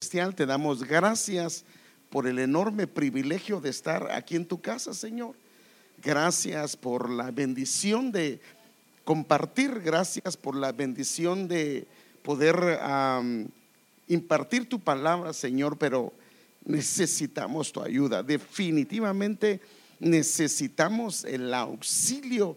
Te damos gracias por el enorme privilegio de estar aquí en tu casa, Señor. Gracias por la bendición de compartir, gracias por la bendición de poder impartir tu palabra, Señor, pero necesitamos tu ayuda. Definitivamente necesitamos el auxilio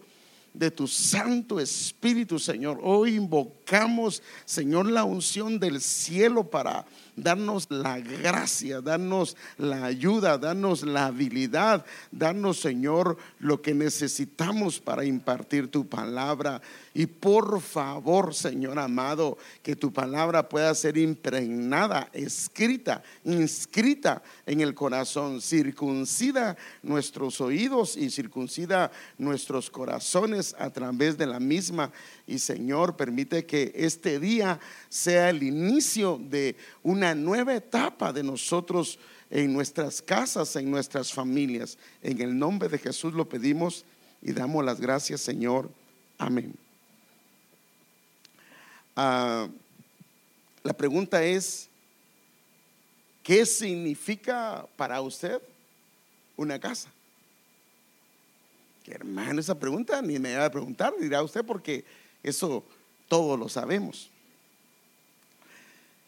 de tu Santo Espíritu, Señor. Hoy invocamos, Señor, la unción del cielo para darnos la gracia, darnos la ayuda, darnos la habilidad, darnos, Señor, lo que necesitamos para impartir tu palabra. Y por favor, Señor amado, que tu palabra pueda ser impregnada, escrita, inscrita en el corazón. Circuncida nuestros oídos y circuncida nuestros corazones a través de la misma. Y Señor, permite que este día sea el inicio de una nueva etapa de nosotros en nuestras casas, en nuestras familias. En el nombre de Jesús lo pedimos y damos las gracias, Señor. Amén. Ah, la pregunta es, ¿qué significa para usted una casa? hermano, esa pregunta ni me va a preguntar, dirá usted, porque eso todos lo sabemos.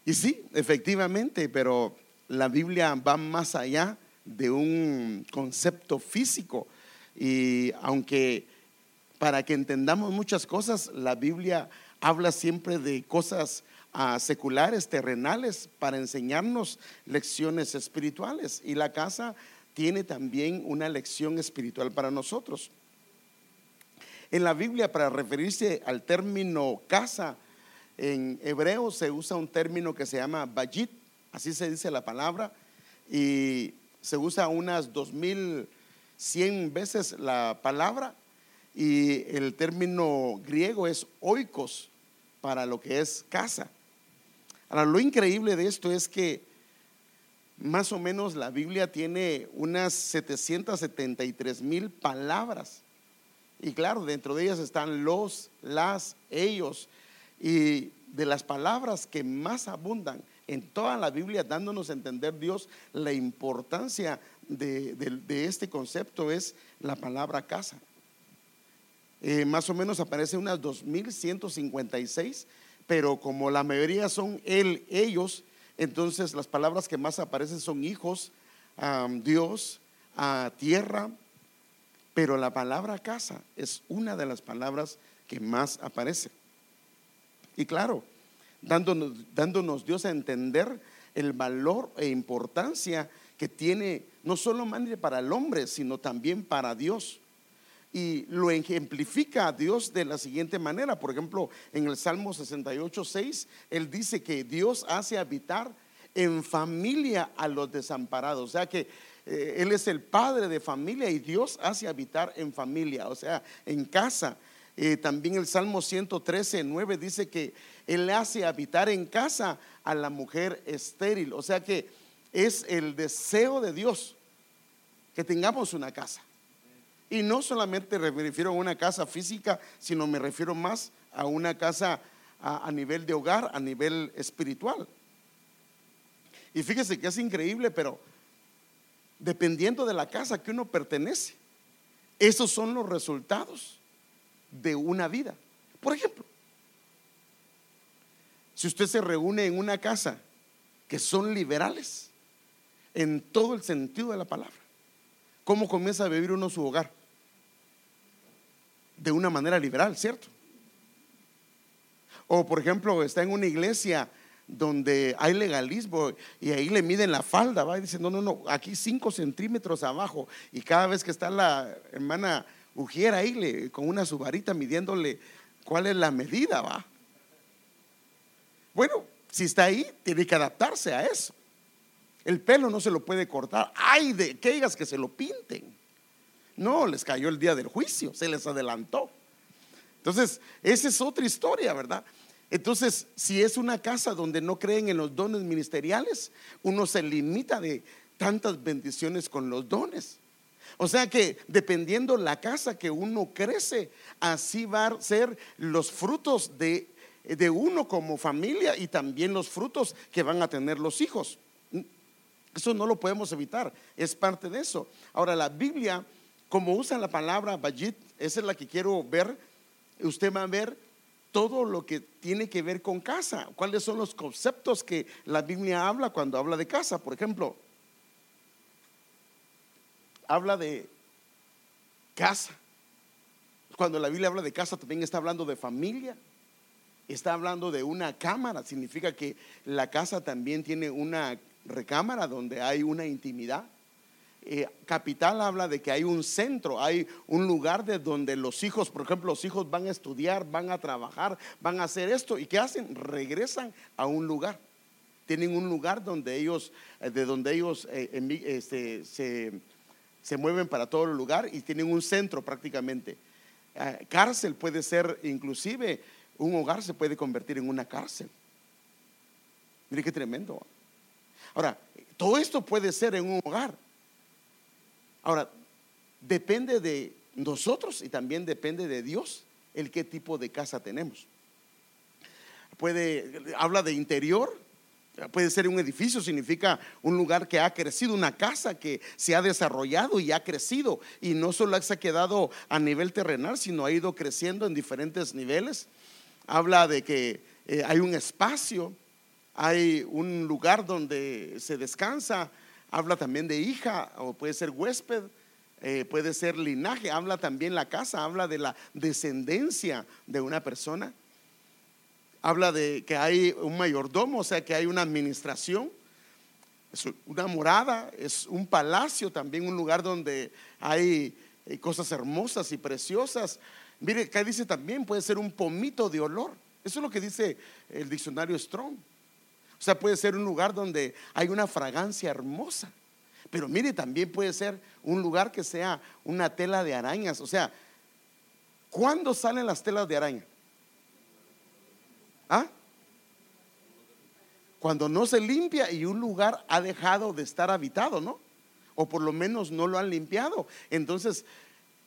Y sí, efectivamente, pero la Biblia va más allá de un concepto físico. Y aunque para que entendamos muchas cosas, la Biblia habla siempre de cosas ah, seculares, terrenales, para enseñarnos lecciones espirituales. Y la casa tiene también una lección espiritual para nosotros. En la Biblia, para referirse al término casa, en hebreo se usa un término que se llama bayit, así se dice la palabra, y se usa unas 2100 veces la palabra, y el término griego es oikos, para lo que es casa. Ahora, lo increíble de esto es que más o menos la Biblia tiene unas 773 mil palabras. Y claro, dentro de ellas están los, las, ellos. Y de las palabras que más abundan en toda la Biblia, dándonos a entender Dios la importancia de, este concepto es la palabra casa. Eh, más o menos aparece unas 2156, pero como la mayoría son él, ellos, entonces las palabras que más aparecen son hijos, Dios, tierra, pero la palabra casa es una de las palabras que más aparece. Y claro, dándonos, Dios a entender el valor e importancia que tiene no solo para el hombre, sino también para Dios y lo ejemplifica a Dios de la siguiente manera. Por ejemplo, en el Salmo 68, 6, Él dice que Dios hace habitar en familia a los desamparados. O sea que eh, Él es el padre de familia y Dios hace habitar en familia, o sea, en casa. Eh, también el Salmo 113, 9 dice que Él hace habitar en casa a la mujer estéril. O sea que es el deseo de Dios que tengamos una casa. Y no solamente me refiero a una casa física, sino me refiero más a una casa a, nivel de hogar, a nivel espiritual. Y fíjese que es increíble, pero dependiendo de la casa que uno pertenece, esos son los resultados de una vida. Por ejemplo, si usted se reúne en una casa que son liberales, en todo el sentido de la palabra, ¿Cómo comienza a vivir uno su hogar? De una manera liberal, ¿cierto? O por ejemplo, está en una iglesia donde hay legalismo y ahí le miden la falda, va y dice, no, no, no, aquí cinco centímetros abajo. Y cada vez que está la hermana Ujiera ahí le, con una subarita midiéndole cuál es la medida, va. Bueno, si está ahí, tiene que adaptarse a eso. El pelo no se lo puede cortar. Ay de aquellas que se lo pinten. No, les cayó el día del juicio, se les adelantó. Entonces, esa es otra historia, ¿verdad? Entonces, si es una casa donde no creen en los dones ministeriales, uno se limita de tantas bendiciones con los dones. O sea que dependiendo la casa que uno crece, así va a ser los frutos de de uno como familia y también los frutos que van a tener los hijos. Eso no lo podemos evitar, es parte de eso. Ahora, la Biblia, como usan la palabra Bajit, esa es la que quiero ver, usted va a ver todo lo que tiene que ver con casa, cuáles son los conceptos que la Biblia habla cuando habla de casa. Por ejemplo, habla de casa. Cuando la Biblia habla de casa también está hablando de familia. Está hablando de una cámara. Significa que la casa también tiene una recámara donde hay una intimidad. Eh, capital habla de que hay un centro, hay un lugar de donde los hijos, por ejemplo, los hijos van a estudiar, van a trabajar, van a hacer esto. ¿Y qué hacen? Regresan a un lugar. Tienen un lugar donde ellos, eh, de donde ellos eh, este, se, se mueven para todo el lugar y tienen un centro prácticamente. cárcel puede ser, inclusive, un hogar se puede convertir en una cárcel. Mire qué tremendo. Ahora, todo esto puede ser en un hogar. Ahora, depende de nosotros y también depende de Dios el qué tipo de casa tenemos. Puede, habla de interior, puede ser un edificio, significa un lugar que ha crecido, una casa que se ha desarrollado y ha crecido y no solo se ha quedado a nivel terrenal, sino ha ido creciendo en diferentes niveles. Habla de que eh, hay un espacio, hay un lugar donde se descansa, habla también de hija o puede ser huésped, eh, puede ser linaje, habla también la casa, habla de la descendencia de una persona, habla de que hay un mayordomo, o sea que hay una administración, es una morada, es un palacio también, un lugar donde hay eh, cosas hermosas y preciosas. Mire, acá dice también puede ser un pomito de olor. Eso es lo que dice el diccionario Strong. O sea, puede ser un lugar donde hay una fragancia hermosa. Pero mire, también puede ser un lugar que sea una tela de arañas. O sea, ¿cuándo salen las telas de araña? ¿Ah? Cuando no se limpia y un lugar ha dejado de estar habitado, ¿no? O por lo menos no lo han limpiado. Entonces,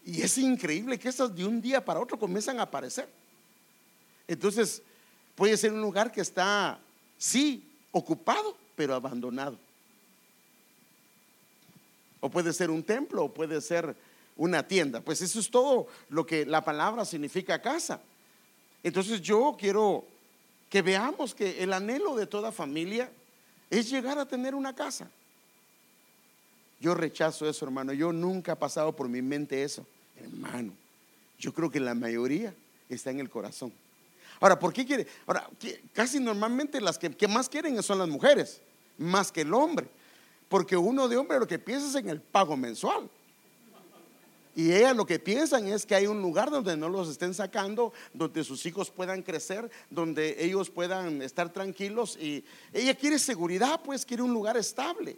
y es increíble que esas de un día para otro comienzan a aparecer. Entonces, puede ser un lugar que está, sí, ocupado, pero abandonado. O puede ser un templo, o puede ser una tienda. Pues eso es todo lo que la palabra significa casa. Entonces yo quiero que veamos que el anhelo de toda familia es llegar a tener una casa. Yo rechazo eso, hermano. Yo nunca ha pasado por mi mente eso. Hermano, yo creo que la mayoría está en el corazón. Ahora, ¿por qué quiere? Ahora, casi normalmente las que, más quieren son las mujeres, más que el hombre. Porque uno de hombre lo que piensa es en el pago mensual. Y ellas lo que piensan es que hay un lugar donde no los estén sacando, donde sus hijos puedan crecer, donde ellos puedan estar tranquilos. Y ella quiere seguridad, pues quiere un lugar estable.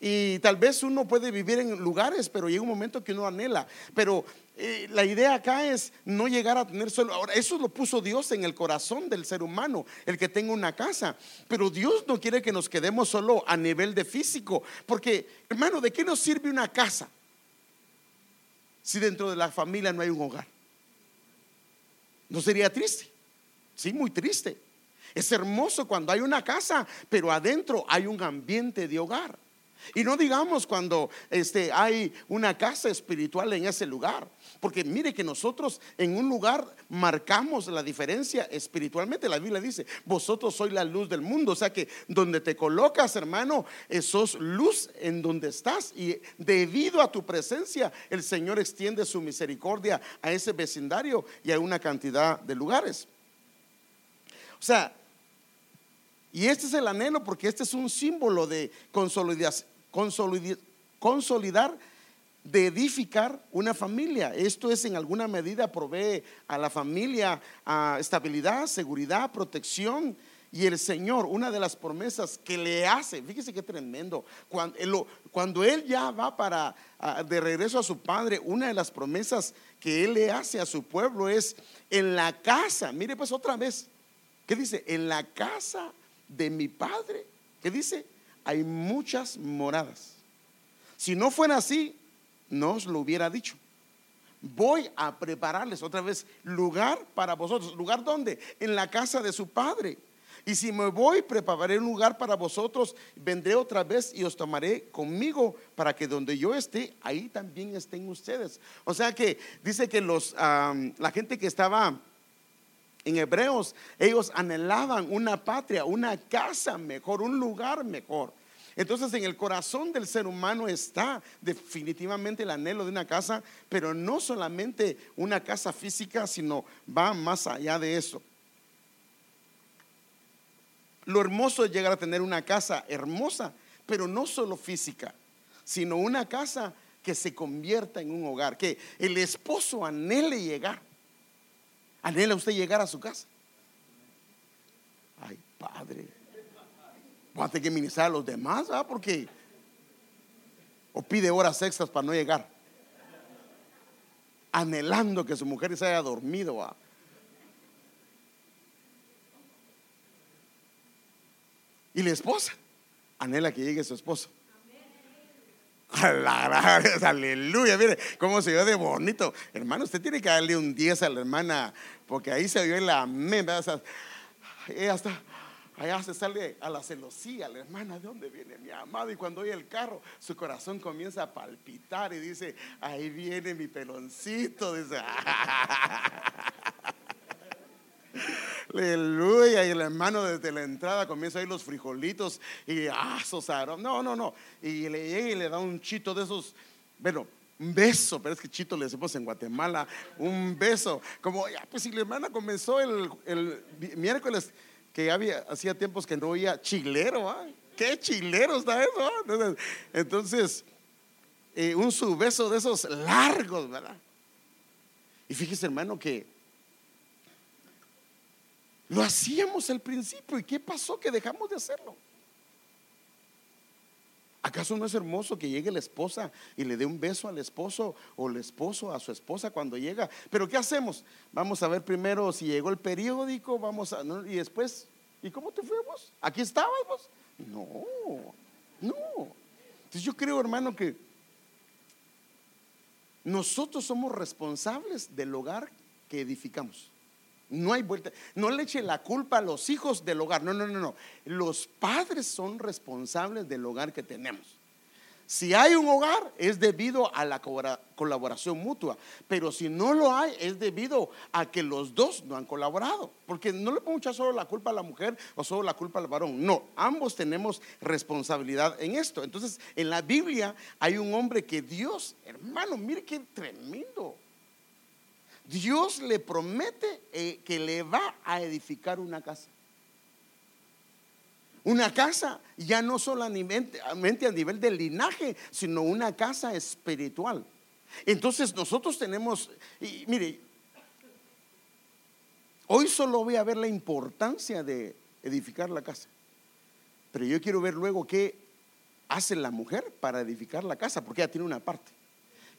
Y tal vez uno puede vivir en lugares, pero llega un momento que uno anhela. Pero eh, la idea acá es no llegar a tener solo. Ahora, eso lo puso Dios en el corazón del ser humano, el que tenga una casa. Pero Dios no quiere que nos quedemos solo a nivel de físico. Porque, hermano, ¿de qué nos sirve una casa si dentro de la familia no hay un hogar? ¿No sería triste? Sí, muy triste. Es hermoso cuando hay una casa, pero adentro hay un ambiente de hogar. Y no digamos cuando este, hay una casa espiritual en ese lugar. Porque mire que nosotros en un lugar marcamos la diferencia espiritualmente. La Biblia dice, vosotros sois la luz del mundo. O sea que donde te colocas, hermano, sos luz en donde estás. Y debido a tu presencia, el Señor extiende su misericordia a ese vecindario y a una cantidad de lugares. O sea, y este es el anhelo porque este es un símbolo de consolidar, de edificar una familia. Esto es en alguna medida provee a la familia estabilidad, seguridad, protección. Y el Señor, una de las promesas que le hace, fíjese qué tremendo, cuando, cuando Él ya va para de regreso a su Padre, una de las promesas que Él le hace a su pueblo es en la casa, mire pues otra vez, ¿qué dice? En la casa de mi Padre, que dice, hay muchas moradas. Si no fuera así, no os lo hubiera dicho. voy a prepararles otra vez lugar para vosotros. ¿Lugar dónde? En la casa de su padre. Y si me voy, prepararé un lugar para vosotros, vendré otra vez y os tomaré conmigo para que donde yo esté, ahí también estén ustedes. O sea que dice que los, la gente que estaba en Hebreos, ellos anhelaban una patria, una casa mejor, un lugar mejor. Entonces en el corazón del ser humano está definitivamente el anhelo de una casa, pero no solamente una casa física, sino va más allá de eso. Lo hermoso es llegar a tener una casa hermosa, pero no solo física, sino una casa que se convierta en un hogar, que el esposo anhele llegar. ¿Anhela usted llegar a su casa? Ay, padre va a tener que ministrar a los demás, ¿verdad? Porque o pide horas extras para no llegar, anhelando que su mujer se haya dormido. Y la esposa anhela que llegue su esposo. Aleluya, mire cómo se vio de bonito. Hermano, usted tiene que darle un 10 a la hermana, porque ahí se vio en la ella está Allá se sale a la celosía, la hermana, ¿de dónde viene mi amado? Y cuando oye el carro, su corazón comienza a palpitar y dice, ahí viene mi peloncito. Dice, aleluya. Y el hermano desde la entrada comienza a ir los frijolitos y ah, sosaron. No, no, no. Y le llega y le da un chito de esos, bueno, un beso, pero es que chito le decimos en Guatemala, un beso. Como, ya, pues si la hermana comenzó el, el miércoles que había, hacía tiempos que no oía chilero, ¿ah? ¿Qué chilero está eso? Entonces, eh, un subbeso de esos largos, ¿verdad? Y fíjese, hermano, que lo hacíamos al principio. ¿Y qué pasó? Que dejamos de hacerlo. ¿Acaso no es hermoso que llegue la esposa y le dé un beso al esposo o el esposo a su esposa cuando llega? Pero ¿qué hacemos? Vamos a ver primero si llegó el periódico, vamos a y después, ¿y cómo te fuimos? ¿Aquí estábamos? No, no. Entonces yo creo, hermano, que nosotros somos responsables del hogar que edificamos. No hay vuelta. No le eche la culpa a los hijos del hogar. No, no, no, no. Los padres son responsables del hogar que tenemos. Si hay un hogar es debido a la colaboración mutua, pero si no lo hay es debido a que los dos no han colaborado, porque no le pongo solo la culpa a la mujer o solo la culpa al varón, no, ambos tenemos responsabilidad en esto. Entonces, en la Biblia hay un hombre que Dios, hermano, mire qué tremendo. Dios le promete eh, que le va a edificar una casa. Una casa ya no solamente a nivel del linaje, sino una casa espiritual. Entonces nosotros tenemos, mire, hoy solo voy a ver la importancia de edificar la casa, pero yo quiero ver luego qué hace la mujer para edificar la casa, porque ella tiene una parte.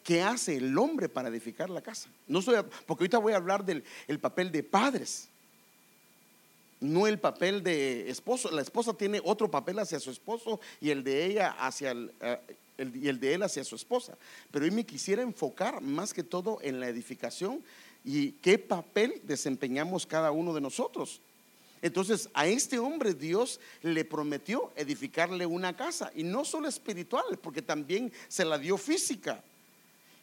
¿Qué hace el hombre para edificar la casa? No soy, porque ahorita voy a hablar del papel de padres, no el papel de esposo. La esposa tiene otro papel hacia su esposo y el de ella hacia el, eh, y el de él hacia su esposa. Pero hoy me quisiera enfocar más que todo en la edificación y qué papel desempeñamos cada uno de nosotros. Entonces a este hombre Dios le prometió edificarle una casa y no solo espiritual, porque también se la dio física.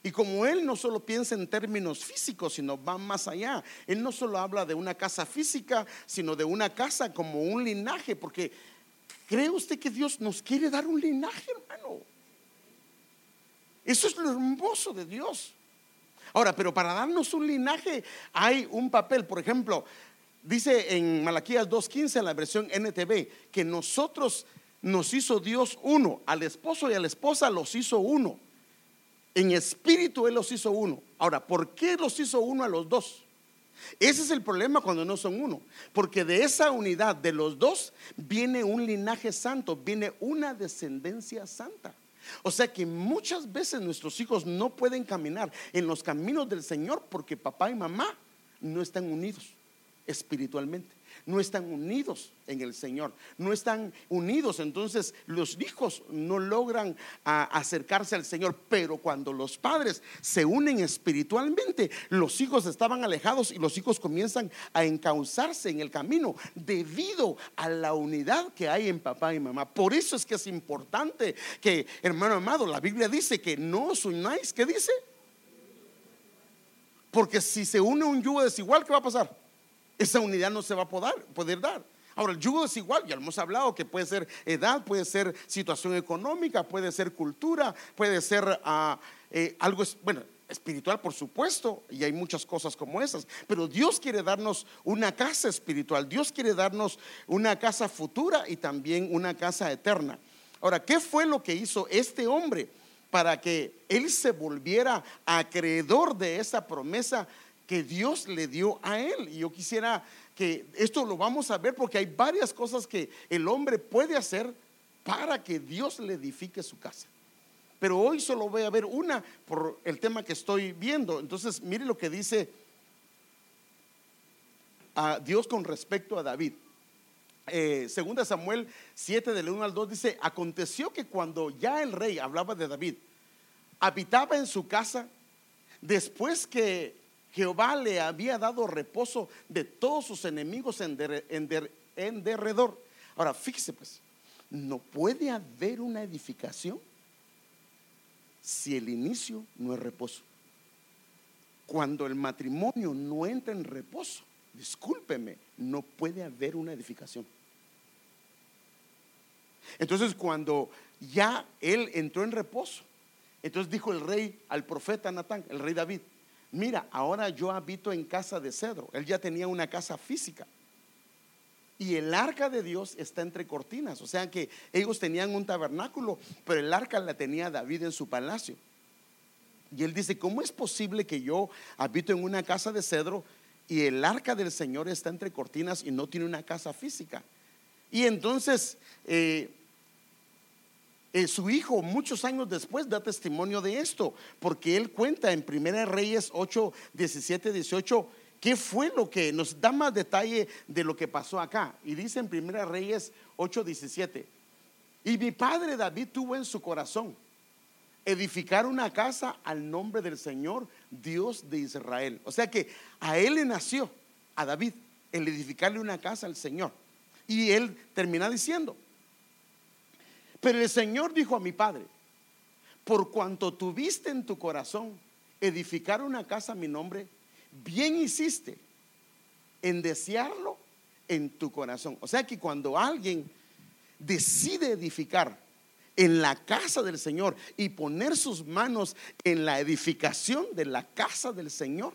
Y como Él no solo piensa en términos físicos, sino va más allá. Él no solo habla de una casa física, sino de una casa como un linaje, porque ¿cree usted que Dios nos quiere dar un linaje, hermano? Eso es lo hermoso de Dios. Ahora, pero para darnos un linaje hay un papel, por ejemplo, dice en Malaquías 2.15 en la versión NTV, que nosotros nos hizo Dios uno, al esposo y a la esposa los hizo uno. En espíritu Él los hizo uno. Ahora, ¿por qué los hizo uno a los dos? Ese es el problema cuando no son uno. Porque de esa unidad de los dos viene un linaje santo, viene una descendencia santa. O sea que muchas veces nuestros hijos no pueden caminar en los caminos del Señor porque papá y mamá no están unidos espiritualmente. No están unidos en el Señor, no están unidos, entonces los hijos no logran acercarse al Señor, pero cuando los padres se unen espiritualmente, los hijos estaban alejados y los hijos comienzan a encauzarse en el camino debido a la unidad que hay en papá y mamá. Por eso es que es importante que, hermano amado, la Biblia dice que no os unáis, ¿qué dice? Porque si se une un yugo desigual, ¿qué va a pasar? Esa unidad no se va a poder, dar. Ahora, el yugo desigual, ya lo hemos hablado, que puede ser edad, puede ser situación económica, puede ser cultura, puede ser ah, eh, algo, bueno, espiritual, por supuesto, y hay muchas cosas como esas, pero Dios quiere darnos una casa espiritual, Dios quiere darnos una casa futura y también una casa eterna. Ahora, ¿qué fue lo que hizo este hombre? para que él se volviera acreedor de esa promesa que Dios le dio a él. Y yo quisiera que esto lo vamos a ver porque hay varias cosas que el hombre puede hacer para que Dios le edifique su casa. Pero hoy solo voy a ver una por el tema que estoy viendo. Entonces, mire lo que dice a Dios con respecto a David. Eh, segunda Samuel 7 del 1 al 2 dice, aconteció que cuando ya el rey hablaba de David, habitaba en su casa, después que Jehová le había dado reposo de todos sus enemigos en, derredor. Ahora, fíjese pues, no puede haber una edificación si el inicio no es reposo. Cuando el matrimonio no entra en reposo, discúlpeme, no puede haber una edificación. Entonces cuando ya él entró en reposo, entonces dijo el rey al profeta Natán, el rey David, mira, ahora yo habito en casa de cedro. Él ya tenía una casa física. Y el arca de Dios está entre cortinas. O sea que ellos tenían un tabernáculo, pero el arca la tenía David en su palacio. Y él dice, ¿cómo es posible que yo habito en una casa de cedro y el arca del Señor está entre cortinas y no tiene una casa física? Y entonces eh, eh, su hijo muchos años después da testimonio de esto, porque él cuenta en 1 Reyes 8, 17, 18, qué fue lo que nos da más detalle de lo que pasó acá. Y dice en 1 Reyes 8, 17, y mi padre David tuvo en su corazón edificar una casa al nombre del Señor, Dios de Israel. O sea que a él le nació, a David, el edificarle una casa al Señor. Y él termina diciendo, pero el Señor dijo a mi padre, por cuanto tuviste en tu corazón edificar una casa a mi nombre, bien hiciste en desearlo en tu corazón. O sea que cuando alguien decide edificar en la casa del Señor y poner sus manos en la edificación de la casa del Señor,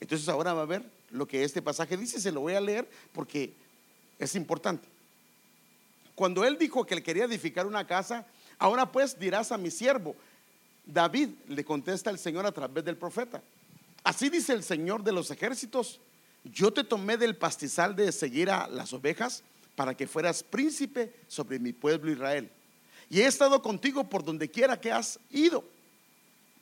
entonces ahora va a ver lo que este pasaje dice, se lo voy a leer porque es importante. Cuando él dijo que él quería edificar una casa, ahora pues dirás a mi siervo, David le contesta el Señor a través del profeta. Así dice el Señor de los ejércitos, yo te tomé del pastizal de seguir a las ovejas para que fueras príncipe sobre mi pueblo Israel. Y he estado contigo por donde quiera que has ido.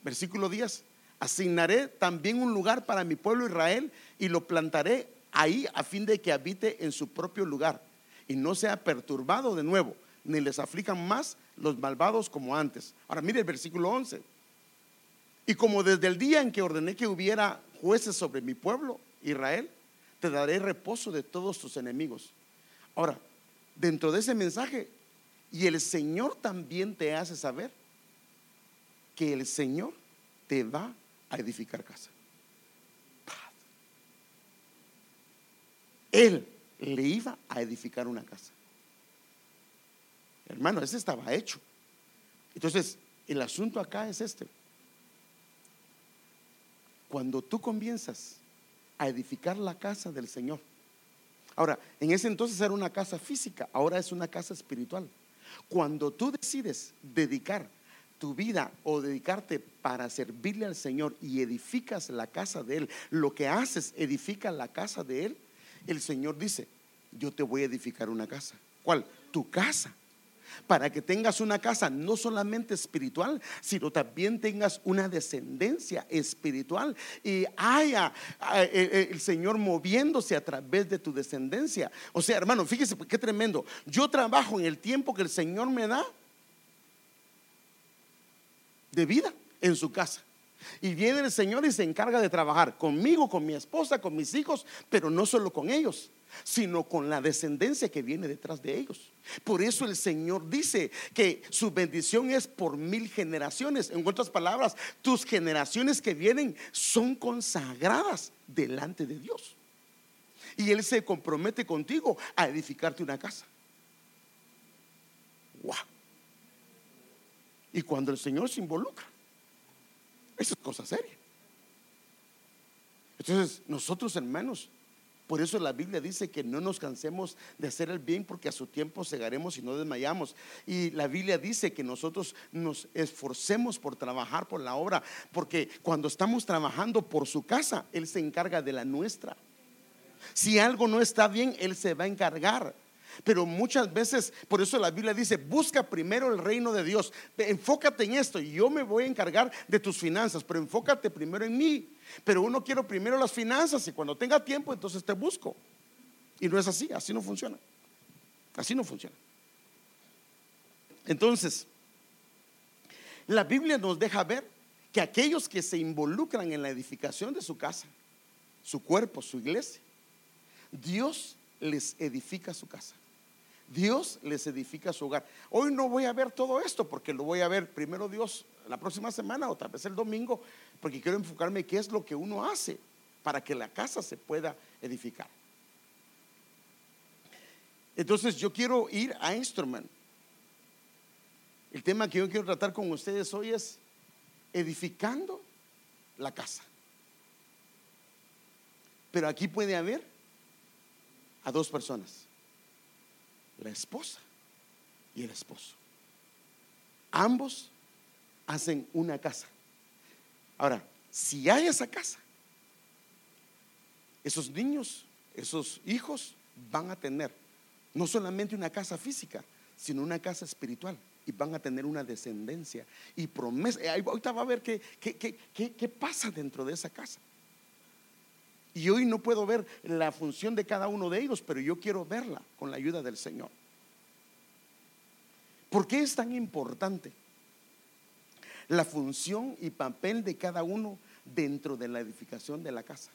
Versículo 10. Asignaré también un lugar para mi pueblo Israel y lo plantaré ahí a fin de que habite en su propio lugar y no sea perturbado de nuevo, ni les aflijan más los malvados como antes. Ahora mire el versículo 11. Y como desde el día en que ordené que hubiera jueces sobre mi pueblo, Israel, te daré reposo de todos tus enemigos. Ahora, dentro de ese mensaje, y el Señor también te hace saber que el Señor te va a edificar casa. Él le iba a edificar una casa. Hermano, ese estaba hecho. Entonces, el asunto acá es este. Cuando tú comienzas a edificar la casa del Señor, ahora, en ese entonces era una casa física, ahora es una casa espiritual. Cuando tú decides dedicar tu vida o dedicarte para servirle al Señor y edificas la casa de Él, lo que haces, edifica la casa de Él, el Señor dice, yo te voy a edificar una casa. ¿Cuál? Tu casa. para que tengas una casa no solamente espiritual, sino también tengas una descendencia espiritual y haya eh, eh, el Señor moviéndose a través de tu descendencia. O sea, hermano, fíjese qué tremendo. Yo trabajo en el tiempo que el Señor me da de vida en su casa. Y viene el Señor y se encarga de trabajar conmigo, con mi esposa, con mis hijos, pero no solo con ellos, sino con la descendencia que viene detrás de ellos. Por eso el Señor dice que su bendición es por mil generaciones. En otras palabras, tus generaciones que vienen son consagradas delante de Dios. Y Él se compromete contigo a edificarte una casa. ¡Wow! Y cuando el Señor se involucra, eso es cosa seria. Entonces, nosotros hermanos, por eso la Biblia dice que no nos cansemos de hacer el bien porque a su tiempo cegaremos y no desmayamos. Y la Biblia dice que nosotros nos esforcemos por trabajar por la obra, porque cuando estamos trabajando por su casa, Él se encarga de la nuestra. Si algo no está bien, Él se va a encargar. Pero muchas veces, por eso la Biblia dice, busca primero el reino de Dios. Enfócate en esto y yo me voy a encargar de tus finanzas, pero enfócate primero en mí. Pero uno quiere primero las finanzas y cuando tenga tiempo entonces te busco. Y no es así, así no funciona. Así no funciona. Entonces, la Biblia nos deja ver que aquellos que se involucran en la edificación de su casa, su cuerpo, su iglesia, Dios les edifica su casa. Dios les edifica su hogar. Hoy no voy a ver todo esto porque lo voy a ver primero Dios la próxima semana o tal vez el domingo, porque quiero enfocarme qué es lo que uno hace para que la casa se pueda edificar. Entonces yo quiero ir a Instrument. El tema que yo quiero tratar con ustedes hoy es edificando la casa. Pero aquí puede haber a dos personas, la esposa y el esposo. Ambos hacen una casa. Ahora, si hay esa casa, esos niños, esos hijos van a tener no solamente una casa física, sino una casa espiritual y van a tener una descendencia y promesa. Ahorita va a ver qué, qué, qué, qué pasa dentro de esa casa. Y hoy no puedo ver la función de cada uno de ellos, pero yo quiero verla con la ayuda del Señor. ¿Por qué es tan importante la función y papel de cada uno dentro de la edificación de la casa?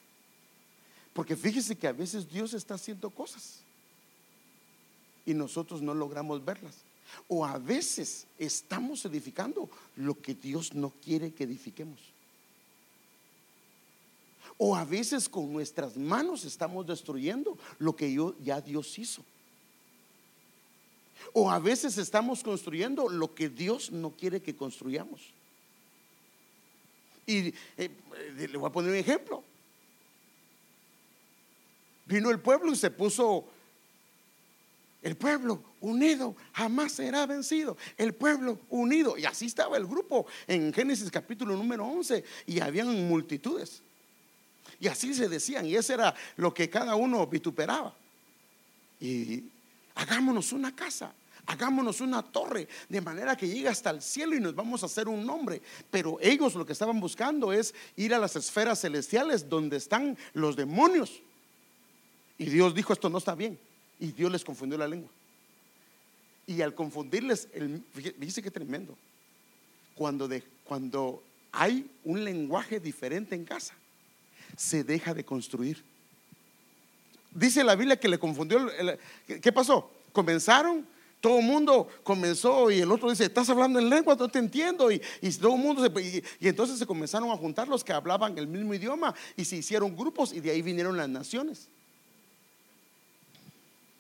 Porque fíjese que a veces Dios está haciendo cosas y nosotros no logramos verlas. O a veces estamos edificando lo que Dios no quiere que edifiquemos. O a veces con nuestras manos estamos destruyendo lo que ya Dios hizo. O a veces estamos construyendo lo que Dios no quiere que construyamos. Y eh, le voy a poner un ejemplo. Vino el pueblo y se puso, el pueblo unido jamás será vencido. El pueblo unido. Y así estaba el grupo en Génesis capítulo número 11. Y habían multitudes. Y así se decían, y eso era lo que cada uno vituperaba. Y hagámonos una casa, hagámonos una torre, de manera que llegue hasta el cielo y nos vamos a hacer un nombre. Pero ellos lo que estaban buscando es ir a las esferas celestiales donde están los demonios. Y Dios dijo, esto no está bien. Y Dios les confundió la lengua. Y al confundirles, el, dice que tremendo. Cuando, de, cuando hay un lenguaje diferente en casa, se deja de construir. Dice la Biblia que le confundió. ¿Qué pasó? Comenzaron, todo el mundo comenzó y el otro dice, estás hablando en lengua, no te entiendo. Y, todo el mundo y, entonces se comenzaron a juntar los que hablaban el mismo idioma y se hicieron grupos y de ahí vinieron las naciones.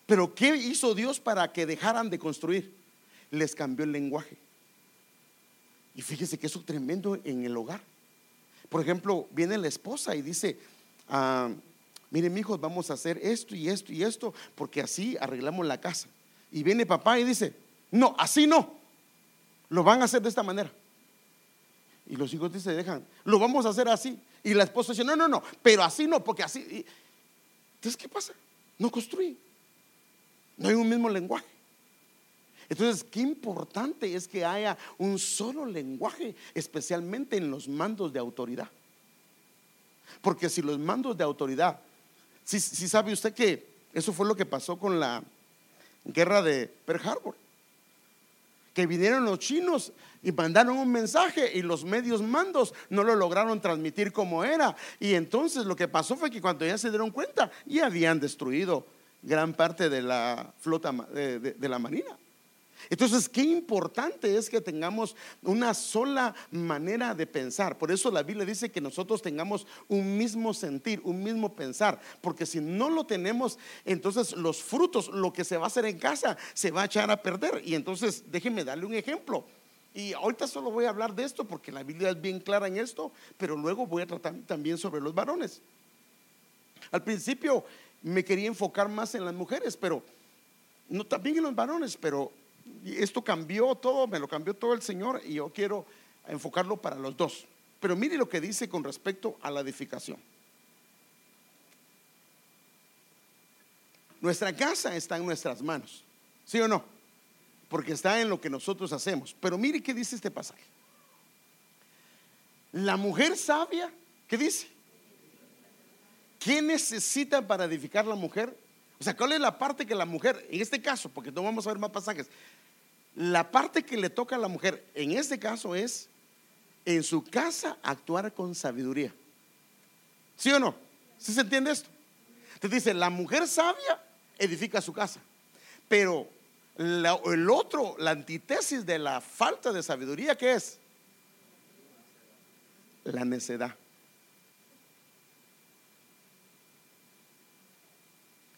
Pero ¿qué hizo Dios para que dejaran de construir? Les cambió el lenguaje. Y fíjese que eso es tremendo en el hogar. Por ejemplo, viene la esposa y dice, ah, miren hijos, vamos a hacer esto y esto y esto, porque así arreglamos la casa. Y viene papá y dice, no, así no, lo van a hacer de esta manera. Y los hijos se dejan, lo vamos a hacer así. Y la esposa dice, no, no, no, pero así no, porque así. Entonces, ¿qué pasa? No construye. No hay un mismo lenguaje. Entonces, qué importante es que haya un solo lenguaje, especialmente en los mandos de autoridad. Porque si los mandos de autoridad, si, sabe usted que eso fue lo que pasó con la guerra de Pearl Harbor, que vinieron los chinos y mandaron un mensaje y los medios mandos no lo lograron transmitir como era. Y entonces lo que pasó fue que cuando ya se dieron cuenta, ya habían destruido gran parte de la flota de la marina. Entonces, qué importante es que tengamos una sola manera de pensar. Por eso la Biblia dice que nosotros tengamos un mismo sentir, un mismo pensar. Porque si no lo tenemos, entonces los frutos, lo que se va a hacer en casa, se va a echar a perder. Y entonces, déjenme darle un ejemplo. Y ahorita solo voy a hablar de esto porque la Biblia es bien clara en esto, pero luego voy a tratar también sobre los varones. Al principio me quería enfocar más en las mujeres, pero no también en los varones, pero esto cambió todo, me lo cambió todo el Señor y yo quiero enfocarlo para los dos. Pero mire lo que dice con respecto a la edificación. Nuestra casa está en nuestras manos, ¿sí o no? Porque está en lo que nosotros hacemos. Pero mire qué dice este pasaje. La mujer sabia, ¿qué dice? ¿Qué necesita para edificar la mujer? O sea, ¿cuál es la parte que la mujer, en este caso, porque no vamos a ver más pasajes, la parte que le toca a la mujer en este caso es en su casa actuar con sabiduría. ¿Sí o no? ¿Sí se entiende esto? Entonces dice, la mujer sabia edifica su casa, pero el otro, la antítesis de la falta de sabiduría, ¿qué es? La necedad.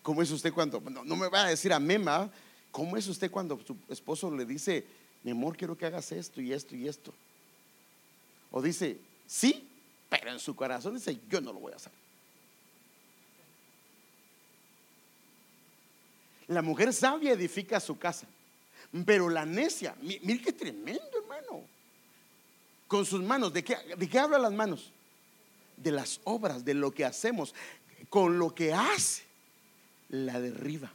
¿Cómo es usted cuando, no, no me va a decir a Mema, ¿Cómo es usted cuando su esposo le dice, mi amor, quiero que hagas esto y esto y esto? O dice, sí, pero en su corazón dice, yo no lo voy a hacer. La mujer sabia edifica su casa, pero la necia, mire qué tremendo hermano, con sus manos, ¿de qué, ¿de qué habla las manos? De las obras, de lo que hacemos, con lo que hace, la derriba.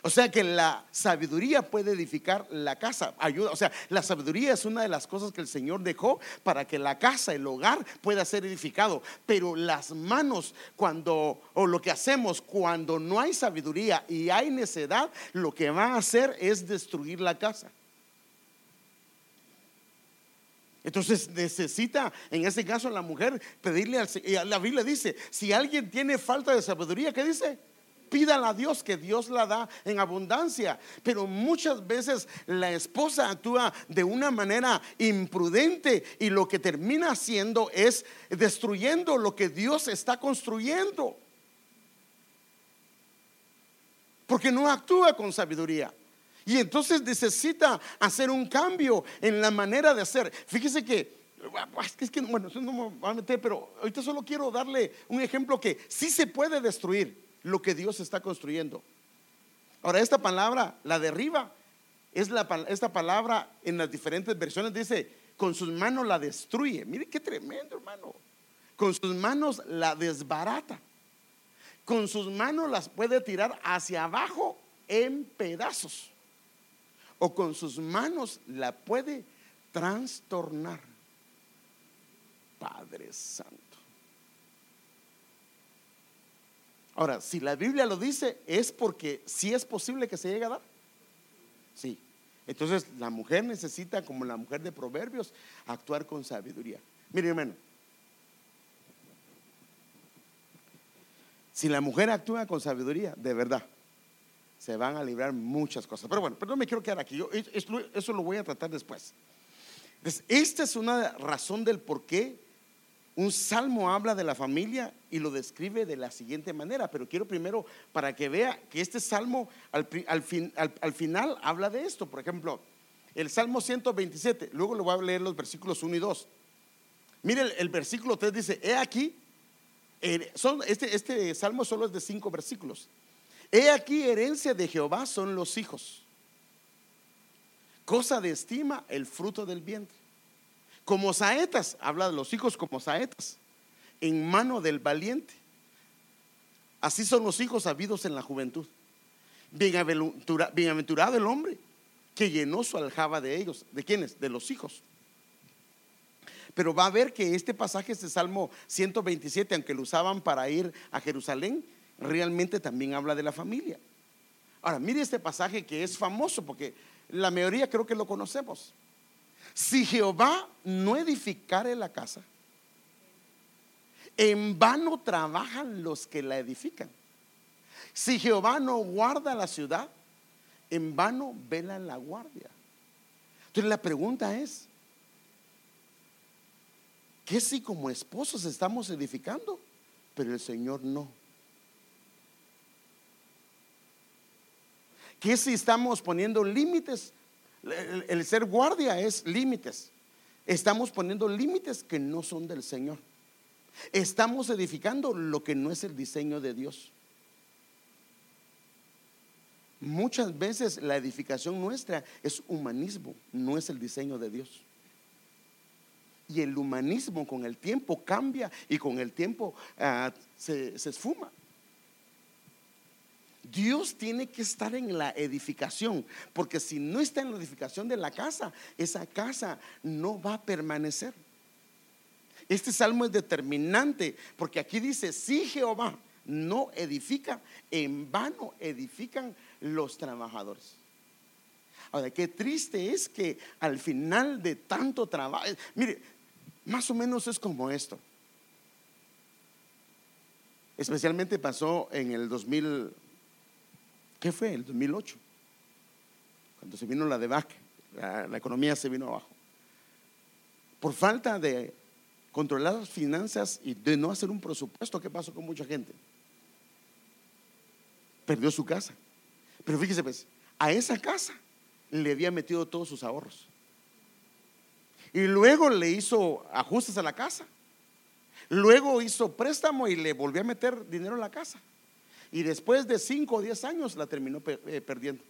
O sea que la sabiduría puede edificar la casa, ayuda. O sea, la sabiduría es una de las cosas que el Señor dejó para que la casa, el hogar pueda ser edificado. Pero las manos, cuando, o lo que hacemos cuando no hay sabiduría y hay necedad, lo que va a hacer es destruir la casa. Entonces necesita, en ese caso, la mujer pedirle al Señor. La Biblia dice: si alguien tiene falta de sabiduría, ¿qué dice? Pídala a Dios que Dios la da en abundancia. Pero muchas veces la esposa actúa de una manera imprudente y lo que termina haciendo es destruyendo lo que Dios está construyendo. Porque no actúa con sabiduría. Y entonces necesita hacer un cambio en la manera de hacer. Fíjese que es que, bueno, eso no me voy a meter, pero ahorita solo quiero darle un ejemplo que sí se puede destruir lo que Dios está construyendo. Ahora, esta palabra, la derriba, es la, esta palabra en las diferentes versiones dice, con sus manos la destruye. Mire qué tremendo, hermano. Con sus manos la desbarata. Con sus manos las puede tirar hacia abajo en pedazos. O con sus manos la puede trastornar. Padre Santo. Ahora, si la Biblia lo dice, es porque sí es posible que se llegue a dar. Sí. Entonces, la mujer necesita, como la mujer de Proverbios, actuar con sabiduría. Mire, hermano. Si la mujer actúa con sabiduría, de verdad, se van a librar muchas cosas. Pero bueno, pero no me quiero quedar aquí. Yo, eso lo voy a tratar después. Esta es una razón del por qué un salmo habla de la familia y lo describe de la siguiente manera, pero quiero primero para que vea que este salmo al, final habla de esto. Por ejemplo, el Salmo 127, luego le voy a leer los versículos 1 y 2. Mire, el, versículo 3 dice, he aquí, son, este, este salmo solo es de cinco versículos. He aquí, herencia de Jehová son los hijos, cosa de estima el fruto del vientre. Como saetas, habla de los hijos como saetas, en mano del valiente. Así son los hijos habidos en la juventud. bienaventurado el hombre que llenó su aljaba de ellos. ¿De quiénes? De los hijos. Pero va a ver que este pasaje, este Salmo 127, aunque lo usaban para ir a Jerusalén, realmente también habla de la familia. Ahora, mire este pasaje que es famoso porque la mayoría creo que lo conocemos. Si Jehová no edificare la casa, en vano trabajan los que la edifican. Si Jehová no guarda la ciudad, en vano vela la guardia. Entonces la pregunta es, ¿qué si como esposos estamos edificando, pero el Señor no? ¿Qué si estamos poniendo límites? El, ser guardia es límites. Estamos poniendo límites que no son del Señor. Estamos edificando lo que no es el diseño de Dios. Muchas veces la edificación nuestra es humanismo, no es el diseño de Dios. Y el humanismo con el tiempo cambia y con el tiempo ah, se, se esfuma. Dios tiene que estar en la edificación, porque si no está en la edificación de la casa, esa casa no va a permanecer. Este salmo es determinante, porque aquí dice, si Jehová no edifica, en vano edifican los trabajadores. Ahora, qué triste es que al final de tanto trabajo, mire, más o menos es como esto. Especialmente pasó en el 2000, ¿qué fue? El 2008, cuando se vino la debacle, la, economía se vino abajo. Por falta de controlar las finanzas y de no hacer un presupuesto, ¿qué pasó con mucha gente? Perdió su casa. Pero fíjese, pues, a esa casa le había metido todos sus ahorros. Y luego le hizo ajustes a la casa. Luego hizo préstamo y le volvió a meter dinero a la casa. Y después de 5 o 10 años la terminó eh, perdiendo.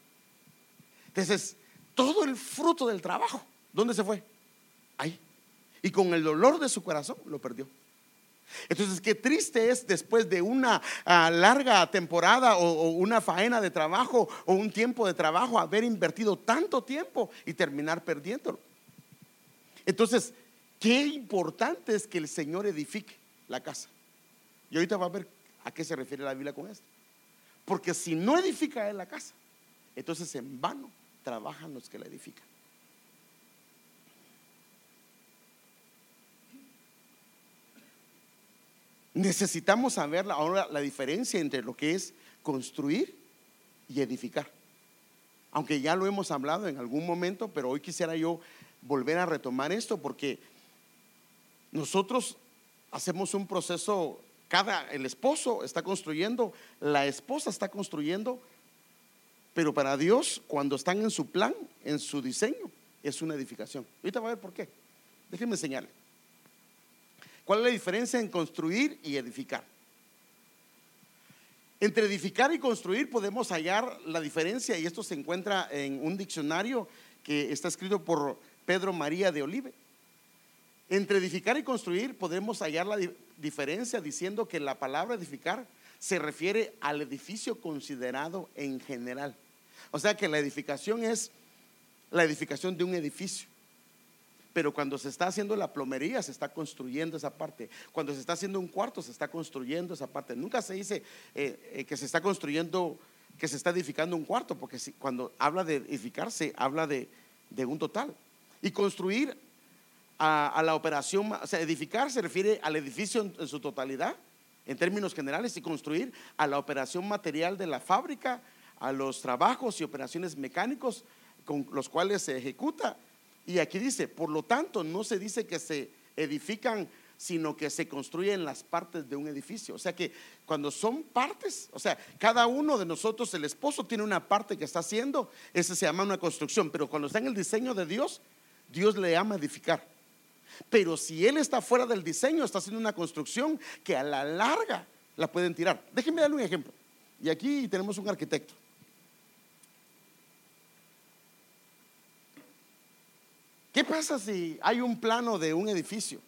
Entonces, todo el fruto del trabajo, ¿dónde se fue? Ahí. Y con el dolor de su corazón lo perdió. Entonces, qué triste es después de una ah, larga temporada o, una faena de trabajo o un tiempo de trabajo haber invertido tanto tiempo y terminar perdiéndolo. Entonces, qué importante es que el Señor edifique la casa. Y ahorita va a ver a qué se refiere la Biblia con esto. Porque si no edifica él la casa, entonces en vano trabajan los que la edifican. Necesitamos saber ahora la diferencia entre lo que es construir y edificar. Aunque ya lo hemos hablado en algún momento, pero hoy quisiera yo volver a retomar esto porque nosotros hacemos un proceso, cada el esposo está construyendo, la esposa está construyendo, pero para Dios cuando están en su plan, en su diseño, es una edificación. Ahorita va a ver por qué. Déjenme enseñarle. ¿Cuál es la diferencia en construir y edificar? Entre edificar y construir podemos hallar la diferencia y esto se encuentra en un diccionario que está escrito por Pedro María de Olive. Entre edificar y construir podemos hallar la diferencia diciendo que la palabra edificar se refiere al edificio considerado en general. O sea que la edificación es la edificación de un edificio. Pero cuando se está haciendo la plomería, se está construyendo esa parte. Cuando se está haciendo un cuarto, se está construyendo esa parte. Nunca se dice eh, eh, que se está construyendo, que se está edificando un cuarto, porque cuando habla de edificarse, habla de, un total. Y construir a, la operación, o sea, edificar se refiere al edificio en, su totalidad, en términos generales, y construir a la operación material de la fábrica, a los trabajos y operaciones mecánicos con los cuales se ejecuta y aquí dice, por lo tanto, no se dice que se edifican, sino que se construyen las partes de un edificio. O sea que cuando son partes, o sea, cada uno de nosotros, el esposo tiene una parte que está haciendo, ese se llama una construcción, pero cuando está en el diseño de Dios, Dios le ama edificar. Pero si él está fuera del diseño, está haciendo una construcción que a la larga la pueden tirar. Déjenme darle un ejemplo. Y aquí tenemos un arquitecto. ¿Qué pasa si hay un plano de un edificio?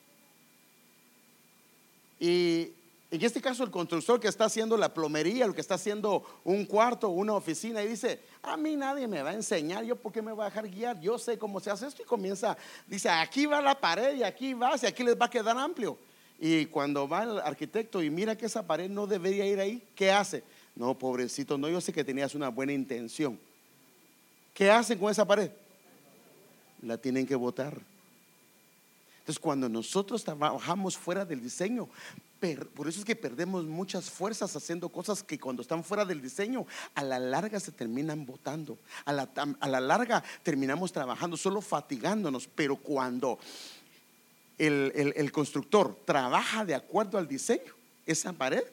Y en este caso el constructor que está haciendo la plomería, el que está haciendo un cuarto, una oficina, y dice, a mí nadie me va a enseñar, yo por qué me voy a dejar guiar, yo sé cómo se hace esto y comienza, dice, aquí va la pared y aquí va, y aquí les va a quedar amplio. Y cuando va el arquitecto y mira que esa pared no debería ir ahí, ¿qué hace? No, pobrecito, no, yo sé que tenías una buena intención. ¿Qué hacen con esa pared? La tienen que botar. Entonces, cuando nosotros trabajamos fuera del diseño, por eso es que perdemos muchas fuerzas haciendo cosas que cuando están fuera del diseño, a la larga se terminan botando. A la, a la larga terminamos trabajando, solo fatigándonos. Pero cuando el, constructor trabaja de acuerdo al diseño, esa pared,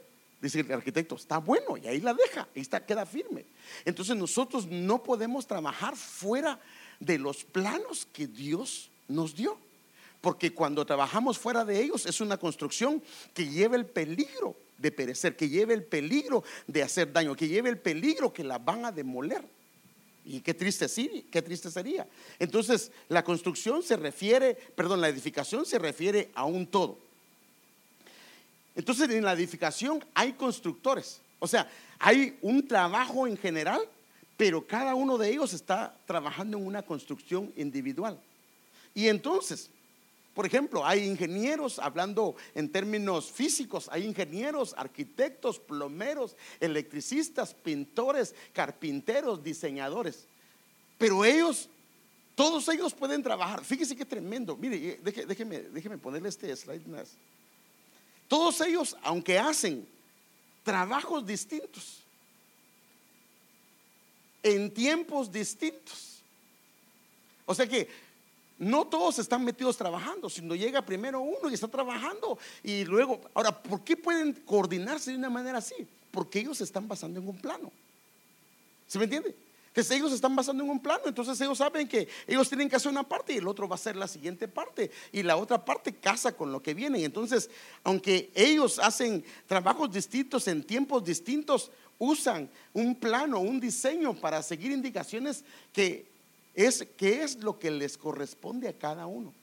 dice el arquitecto, está bueno y ahí la deja, ahí está, queda firme. Entonces nosotros no podemos trabajar fuera de los planos que Dios nos dio. Porque cuando trabajamos fuera de ellos es una construcción que lleva el peligro de perecer, que lleva el peligro de hacer daño, que lleva el peligro que la van a demoler. Y qué triste, qué triste sería. Entonces, la construcción se refiere, perdón, la edificación se refiere a un todo. Entonces, en la edificación hay constructores. O sea, hay un trabajo en general, pero cada uno de ellos está trabajando en una construcción individual. Y entonces, por ejemplo, hay ingenieros, hablando en términos físicos, hay ingenieros, arquitectos, plomeros, electricistas, pintores, carpinteros, diseñadores. Pero ellos, todos ellos pueden trabajar. Fíjese qué tremendo. Mire, déjeme, déjeme ponerle este slide más. Todos ellos, aunque hacen trabajos distintos, en tiempos distintos. O sea que no todos están metidos trabajando, sino llega primero uno y está trabajando y luego, ahora, ¿por qué pueden coordinarse de una manera así? Porque ellos se están basando en un plano. ¿Se me entiende? Entonces ellos están basando en un plano, entonces ellos saben que ellos tienen que hacer una parte y el otro va a hacer la siguiente parte y la otra parte casa con lo que viene. Entonces, aunque ellos hacen trabajos distintos en tiempos distintos, usan un plano, un diseño para seguir indicaciones que es qué es lo que les corresponde a cada uno.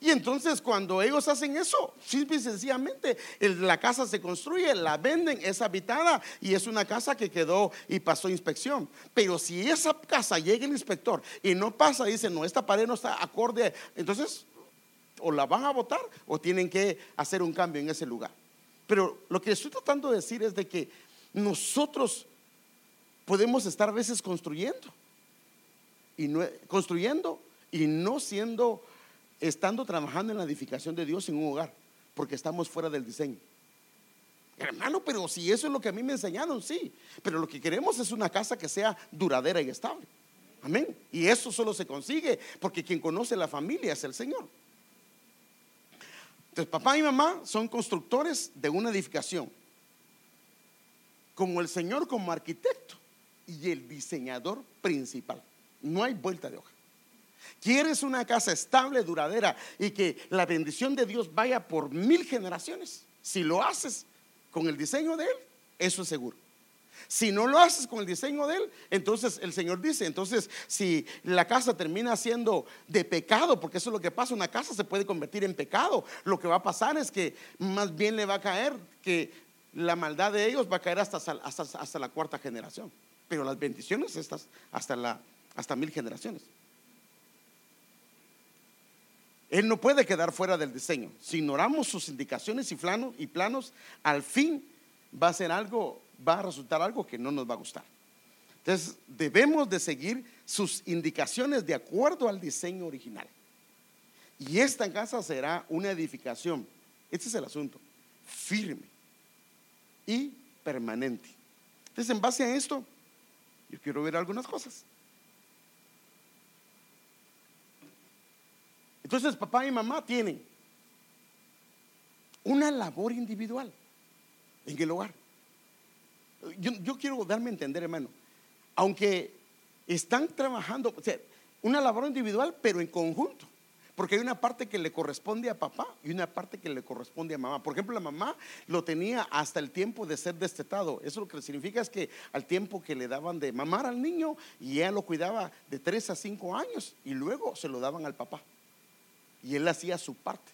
Y entonces cuando ellos hacen eso, simple y sencillamente la casa se construye, la venden, es habitada y es una casa que quedó y pasó inspección. Pero si esa casa llega el inspector y no pasa, dice, no, esta pared no está acorde, entonces o la van a votar o tienen que hacer un cambio en ese lugar. Pero lo que estoy tratando de decir es de que nosotros podemos estar a veces construyendo y no, construyendo y no siendo, estando trabajando en la edificación de Dios en un hogar, porque estamos fuera del diseño. Hermano, pero si eso es lo que a mí me enseñaron, sí. Pero lo que queremos es una casa que sea duradera y estable. Amén. Y eso solo se consigue porque quien conoce la familia es el Señor. Entonces, papá y mamá son constructores de una edificación. Como el Señor como arquitecto y el diseñador principal. No hay vuelta de hoja. ¿Quieres una casa estable, duradera y que la bendición de Dios vaya por mil generaciones? Si lo haces con el diseño de Él, eso es seguro. Si no lo haces con el diseño de Él, entonces el Señor dice, entonces si la casa termina siendo de pecado, porque eso es lo que pasa, una casa se puede convertir en pecado, lo que va a pasar es que más bien le va a caer que la maldad de ellos va a caer hasta, la cuarta generación, pero las bendiciones estas hasta la hasta mil generaciones. Él no puede quedar fuera del diseño. Si ignoramos sus indicaciones y planos, y planos, al fin va a ser algo, va a resultar algo que no nos va a gustar. Entonces, debemos de seguir sus indicaciones de acuerdo al diseño original. Y esta casa será una edificación, este es el asunto, firme y permanente. Entonces, en base a esto, yo quiero ver algunas cosas. Entonces papá y mamá tienen una labor individual en el hogar. Yo, quiero darme a entender, hermano, aunque están trabajando, o sea, una labor individual, pero en conjunto. Porque hay una parte que le corresponde a papá y una parte que le corresponde a mamá. Por ejemplo, la mamá lo tenía hasta el tiempo de ser destetado. Eso lo que significa es que al tiempo que le daban de mamar al niño y ella lo cuidaba de 3 a 5 años y luego se lo daban al papá y él hacía su parte.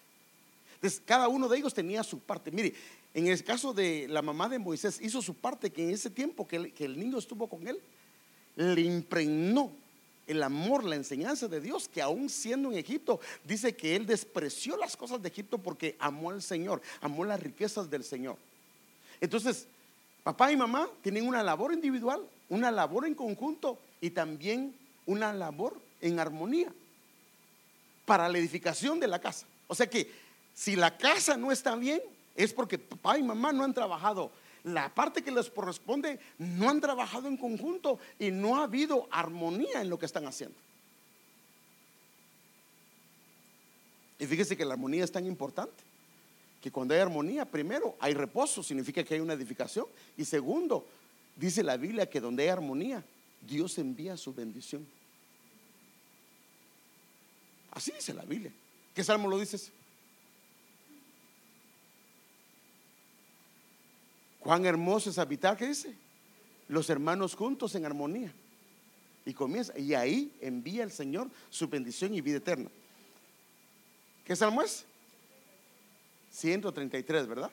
Entonces, cada uno de ellos tenía su parte. Mire, En el caso de la mamá de Moisés, hizo su parte que en ese tiempo que el, niño estuvo con él, le impregnó el amor, la enseñanza de Dios, que aún siendo en Egipto, dice que él despreció las cosas de Egipto porque amó al Señor, amó las riquezas del Señor. Entonces, papá y mamá tienen una labor individual, una labor en conjunto y también una labor en armonía para la edificación de la casa. O sea que si la casa no está bien, es porque papá y mamá no han trabajado. La parte que les corresponde no han trabajado en conjunto y no ha habido armonía en lo que están haciendo. Y fíjese que la armonía es tan importante que cuando hay armonía, primero hay reposo, significa que hay una edificación. Y segundo, dice la Biblia que donde hay armonía, Dios envía su bendición. Así dice la Biblia. ¿Qué salmo lo dices? Cuán hermoso es habitar, ¿qué dice? Los hermanos juntos en armonía. Y comienza, y ahí envía el Señor su bendición y vida eterna. ¿Qué salmo es? 133, ¿verdad?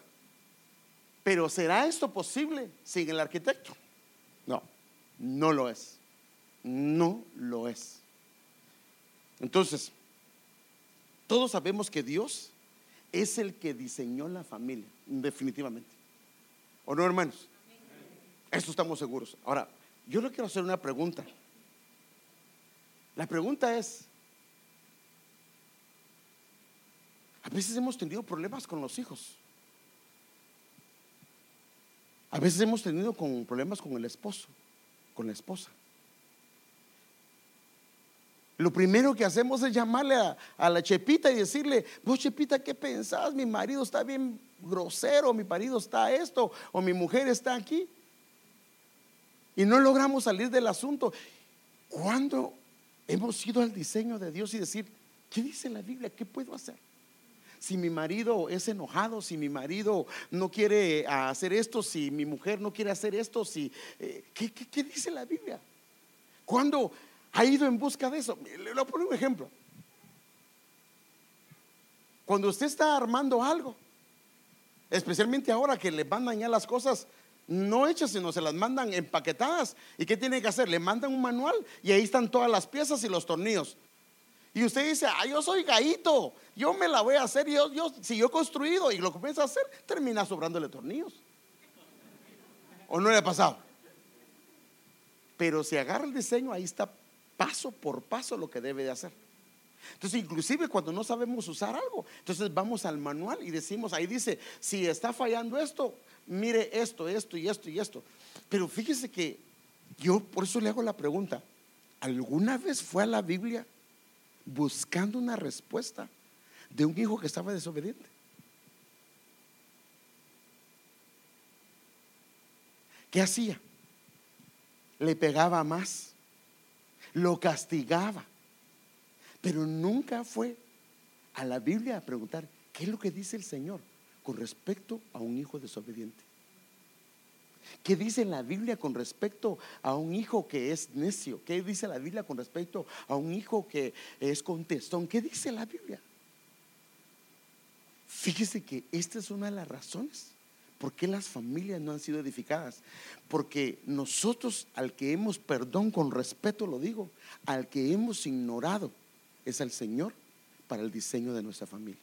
Pero ¿será esto posible sin el arquitecto? No, no lo es. No lo es. Entonces, todos sabemos que Dios es el que diseñó la familia, definitivamente. ¿O no, hermanos? Esto estamos seguros. Ahora, yo le quiero hacer una pregunta. La pregunta es, a veces hemos tenido problemas con los hijos. A veces hemos tenido con problemas con el esposo, con la esposa. Lo primero que hacemos es llamarle a, la Chepita y decirle, vos Chepita, ¿qué pensás? Mi marido está bien grosero, mi marido está esto, o mi mujer está aquí. Y no logramos salir del asunto. Cuando hemos ido al diseño de Dios y decir, ¿qué dice la Biblia? ¿Qué puedo hacer? Si mi marido es enojado, si mi marido no quiere hacer esto, si mi mujer no quiere hacer esto, si, eh, ¿qué, qué dice la Biblia? Cuando ha ido en busca de eso. Le voy a poner un ejemplo. Cuando usted está armando algo, especialmente ahora que le mandan ya las cosas no hechas, sino se las mandan empaquetadas. ¿Y qué tiene que hacer? Le mandan un manual y ahí están todas las piezas y los tornillos. Y usted dice, ah, yo soy gaito, yo me la voy a hacer. Yo, yo, si yo he construido y lo comienza a hacer, termina sobrándole tornillos. ¿O no le ha pasado? Pero si agarra el diseño, ahí está paso por paso lo que debe de hacer. Entonces, inclusive cuando no sabemos usar algo, entonces vamos al manual y decimos, ahí dice, si está fallando esto, mire esto, esto y esto y esto. Pero fíjese que yo por eso le hago la pregunta, ¿alguna vez fue a la Biblia buscando una respuesta de un hijo que estaba desobediente? ¿Qué hacía? Le pegaba más lo castigaba. Pero nunca fue a la Biblia a preguntar, ¿qué es lo que dice el Señor con respecto a un hijo desobediente? ¿Qué dice la Biblia con respecto a un hijo que es necio? ¿Qué dice la Biblia con respecto a un hijo que es contestón? ¿Qué dice la Biblia? Fíjese que esta es una de las razones ¿Por qué las familias no han sido edificadas? Porque nosotros, al que hemos, perdón, con respeto lo digo, al que hemos ignorado es al Señor para el diseño de nuestra familia.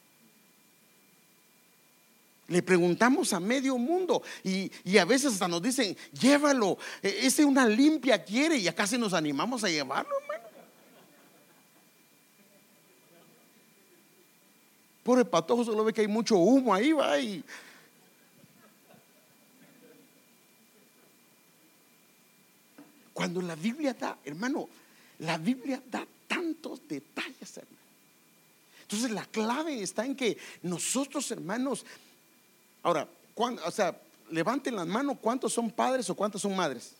Le preguntamos a medio mundo y, a veces hasta nos dicen, llévalo, e, ese una limpia quiere y acá se nos animamos a llevarlo, hermano. Pobre patojo solo ve que hay mucho humo ahí, va y Cuando la Biblia da, hermano, la Biblia da tantos detalles, hermano. Entonces la clave está en que nosotros, hermanos, ahora, o sea, levanten las manos cuántos son padres o cuántas son madres.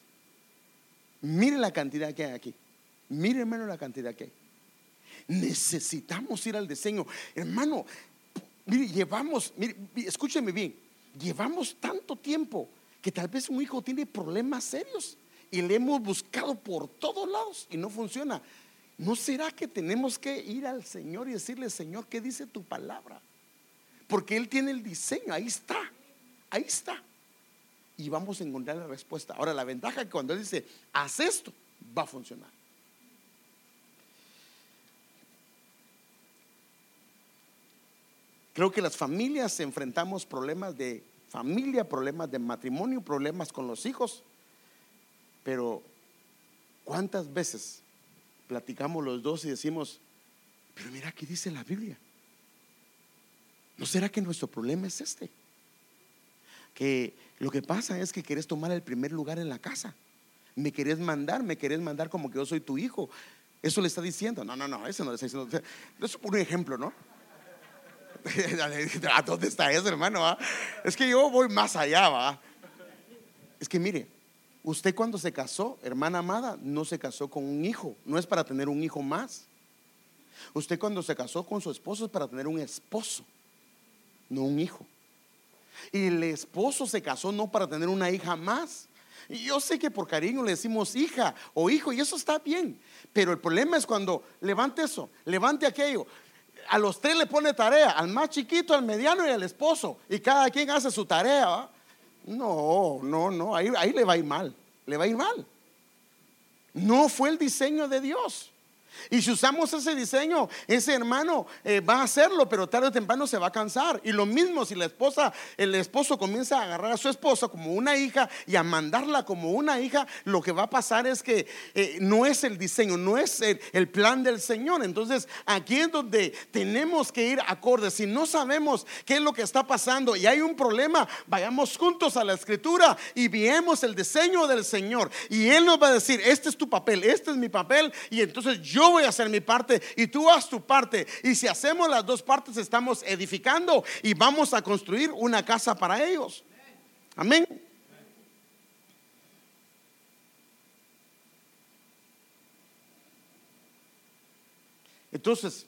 Miren la cantidad que hay aquí. Miren, hermano, la cantidad que hay. Necesitamos ir al diseño. Hermano, mire, llevamos, mire, escúcheme bien, llevamos tanto tiempo que tal vez un hijo tiene problemas serios y le hemos buscado por todos lados y no funciona. ¿No será que tenemos que ir al Señor y decirle, Señor, ¿qué dice tu palabra? Porque Él tiene el diseño, ahí está. ahí está. Y vamos a encontrar la respuesta. Ahora, la ventaja es que cuando Él dice, haz esto, va a funcionar. Creo que las familias enfrentamos problemas de familia, problemas de matrimonio, problemas con los hijos. Pero, ¿cuántas veces platicamos los dos y decimos, pero mira, aquí dice la Biblia? ¿No será que nuestro problema es este? Que lo que pasa es que quieres tomar el primer lugar en la casa. Me querés mandar, me querés mandar como que yo soy tu hijo. Eso le está diciendo. No, no, no, eso no le está diciendo. Eso es un ejemplo, ¿no? ¿A dónde está eso, hermano? Es que yo voy más allá, va. Es que mire, usted cuando se casó, hermana amada, no se casó con un hijo, no es para tener un hijo más. Usted cuando se casó con su esposo es para tener un esposo, no un hijo. Y el esposo se casó no para tener una hija más. Yo sé que por cariño le decimos hija o hijo y eso está bien. Pero el problema es cuando levante eso, levante aquello. A los tres le pone tarea, al más chiquito, al mediano y al esposo. Y cada quien hace su tarea. No, no, no, ahí, ahí le va a ir mal. Le va a ir mal. No fue el diseño de Dios. Y si usamos ese diseño, ese hermano eh, va a hacerlo, pero tarde o temprano se va a cansar. Y lo mismo si la esposa, el esposo comienza a agarrar a su esposa como una hija y a mandarla como una hija, lo que va a pasar es que eh, no es el diseño, no es el, el, plan del Señor. Entonces aquí es donde tenemos que ir acorde. Si no sabemos qué es lo que está pasando y hay un problema, vayamos juntos a la escritura y veamos el diseño del Señor. Y Él nos va a decir, este es tu papel, este es mi papel. Y entonces yo voy a hacer mi parte y tú haz tu parte. Y si hacemos las dos partes, estamos edificando y vamos a construir una casa para ellos. Amén. Entonces,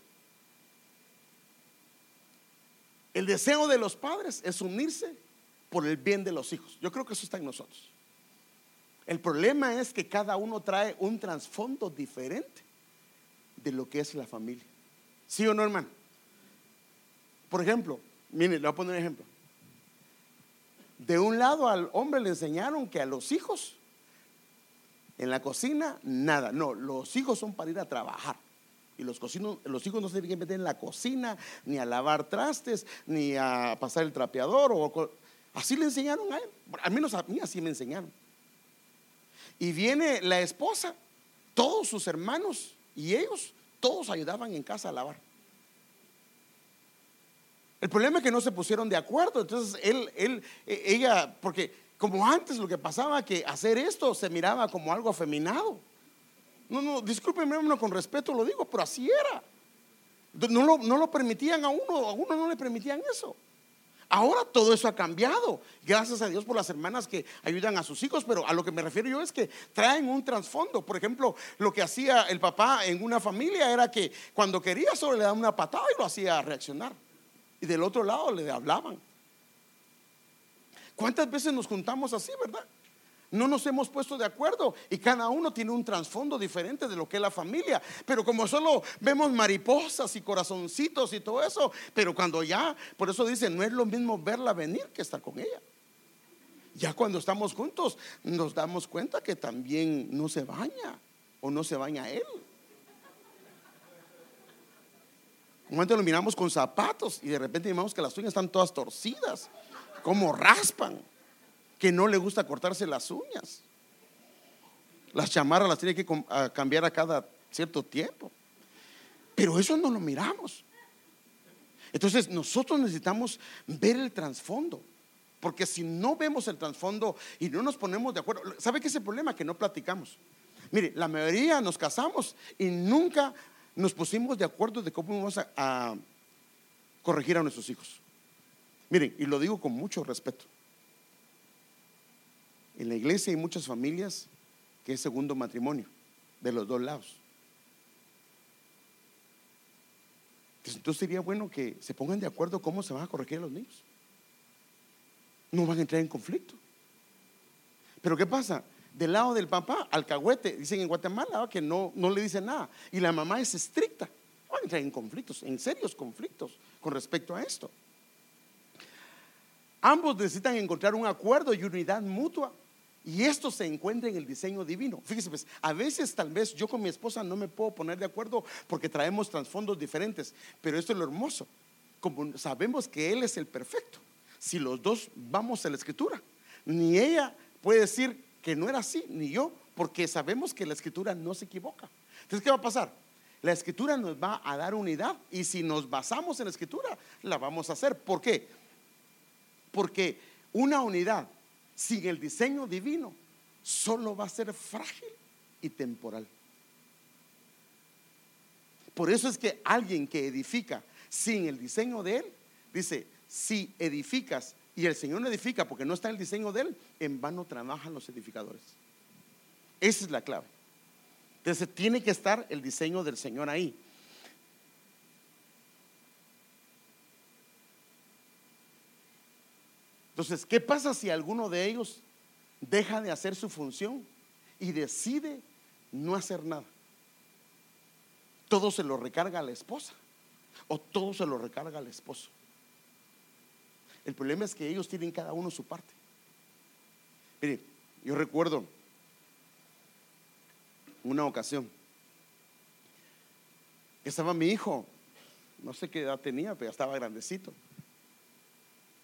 el deseo de los padres es unirse por el bien de los hijos. Yo creo que eso está en nosotros. El problema es que cada uno trae un trasfondo diferente de lo que es la familia. ¿Sí o no, hermano? Por ejemplo, mire, le voy a poner un ejemplo. De un lado al hombre le enseñaron que a los hijos en la cocina nada. No, los hijos son para ir a trabajar. Y los, los hijos no se tienen que meter en la cocina, ni a lavar trastes, ni a pasar el trapeador. O, así le enseñaron a él. Al menos a mí así me enseñaron. Y viene la esposa, todos sus hermanos y ellos todos ayudaban en casa a lavar. El problema es que no se pusieron de acuerdo. Entonces él, él, e, ella, porque como antes lo que pasaba que hacer esto se miraba como algo afeminado. No, no, discúlpenme, con respeto lo digo, pero así era. No lo, no lo permitían a uno, a uno no le permitían eso. Ahora todo eso ha cambiado. Gracias a Dios por las hermanas que ayudan a sus hijos, pero a lo que me refiero yo es que traen un trasfondo. Por ejemplo, lo que hacía el papá en una familia era que cuando quería solo le daba una patada y lo hacía reaccionar. Y del otro lado le hablaban. ¿Cuántas veces nos juntamos así, verdad? No nos hemos puesto de acuerdo y cada uno tiene un trasfondo diferente de lo que es la familia. Pero como solo vemos mariposas y corazoncitos y todo eso, pero cuando ya, por eso dice, no es lo mismo verla venir que estar con ella. Ya cuando estamos juntos nos damos cuenta que también no se baña o no se baña él. Un lo miramos con zapatos y de repente vemos que las uñas están todas torcidas, como raspan que no le gusta cortarse las uñas. Las chamarras las tiene que cambiar a cada cierto tiempo. Pero eso no lo miramos. Entonces nosotros necesitamos ver el trasfondo. Porque si no vemos el trasfondo y no nos ponemos de acuerdo, ¿sabe qué es el problema? Que no platicamos. Mire, la mayoría nos casamos y nunca nos pusimos de acuerdo de cómo vamos a, a corregir a nuestros hijos. Miren, y lo digo con mucho respeto. En la iglesia hay muchas familias que es segundo matrimonio, de los dos lados. Entonces sería bueno que se pongan de acuerdo cómo se van a corregir a los niños. No van a entrar en conflicto. Pero ¿qué pasa? Del lado del papá, alcahuete, dicen en Guatemala que no, no le dicen nada. Y la mamá es estricta. Van a entrar en conflictos, en serios conflictos con respecto a esto. Ambos necesitan encontrar un acuerdo y unidad mutua. Y esto se encuentra en el diseño divino. Fíjese, pues, a veces tal vez yo con mi esposa no me puedo poner de acuerdo porque traemos trasfondos diferentes, pero esto es lo hermoso. Como sabemos que Él es el perfecto, si los dos vamos a la escritura, ni ella puede decir que no era así, ni yo, porque sabemos que la escritura no se equivoca. Entonces, ¿qué va a pasar? La escritura nos va a dar unidad y si nos basamos en la escritura, la vamos a hacer. ¿Por qué? Porque una unidad sin el diseño divino solo va a ser frágil y temporal. Por eso es que alguien que edifica sin el diseño de él, dice, si edificas y el Señor no edifica porque no está el diseño de él, en vano trabajan los edificadores. Esa es la clave. Entonces tiene que estar el diseño del Señor ahí. Entonces, ¿qué pasa si alguno de ellos deja de hacer su función y decide no hacer nada? Todo se lo recarga a la esposa o todo se lo recarga al esposo. El problema es que ellos tienen cada uno su parte. Mire, yo recuerdo una ocasión que estaba mi hijo, no sé qué edad tenía, pero ya estaba grandecito.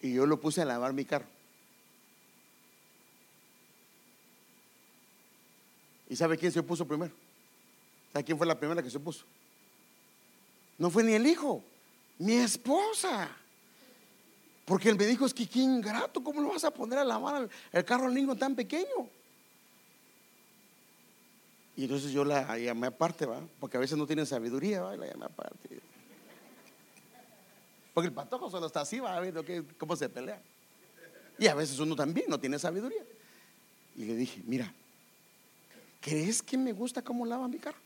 Y yo lo puse a lavar mi carro. ¿Y sabe quién se puso primero? ¿Sabe quién fue la primera que se puso? No fue ni el hijo, mi esposa. Porque él me dijo, es que qué ingrato, ¿cómo lo vas a poner a lavar el, carro al tan pequeño? Y entonces yo la llamé aparte, ¿va? Porque a veces no tienen sabiduría, ¿va? Y la llamé aparte. Porque el patojo solo está así, va viendo cómo se pelea. Y a veces uno también no tiene sabiduría. Y le dije, mira, ¿crees que me gusta cómo lava mi carro?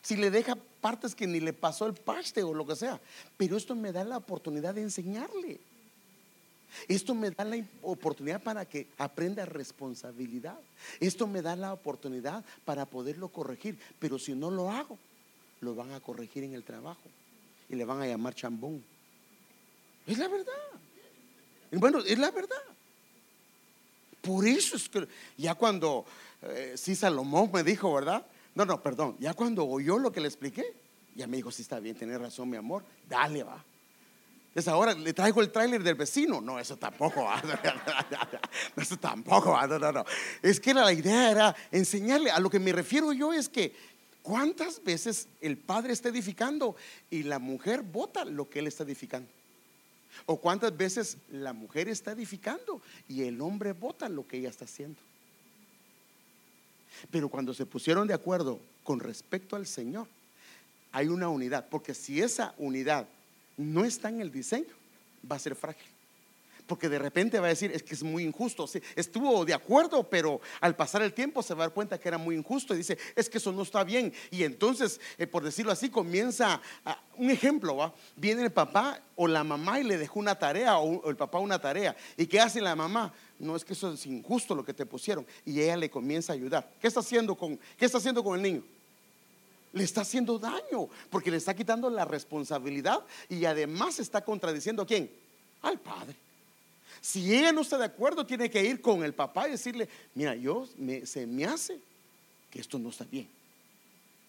Si le deja partes que ni le pasó el paste o lo que sea. Pero esto me da la oportunidad de enseñarle. Esto me da la oportunidad para que aprenda responsabilidad. Esto me da la oportunidad para poderlo corregir. Pero si no lo hago, lo van a corregir en el trabajo le van a llamar chambón. Es la verdad. Bueno, es la verdad. Por eso es que ya cuando eh, sí Salomón me dijo, ¿verdad? No, no, perdón. Ya cuando oyó lo que le expliqué, ya me dijo, sí está bien, tiene razón, mi amor. Dale, va. Entonces ahora le traigo el tráiler del vecino. No, eso tampoco va. Eso tampoco va. No, no, no. Es que la idea era enseñarle. A lo que me refiero yo es que ¿Cuántas veces el padre está edificando y la mujer vota lo que él está edificando? ¿O cuántas veces la mujer está edificando y el hombre vota lo que ella está haciendo? Pero cuando se pusieron de acuerdo con respecto al Señor, hay una unidad, porque si esa unidad no está en el diseño, va a ser frágil porque de repente va a decir, es que es muy injusto. estuvo de acuerdo, pero al pasar el tiempo se va a dar cuenta que era muy injusto y dice, es que eso no está bien. Y entonces, eh, por decirlo así, comienza un ejemplo, ¿va? viene el papá o la mamá y le dejó una tarea o, el papá una tarea. ¿Y qué hace la mamá? No es que eso es injusto lo que te pusieron. Y ella le comienza a ayudar. ¿Qué está haciendo con, qué está haciendo con el niño? le está haciendo daño porque le está quitando la responsabilidad y además está contradiciendo a quién? Al padre. Si ella no está de acuerdo, tiene que ir con el papá y decirle, mira, yo se me hace que esto no está bien.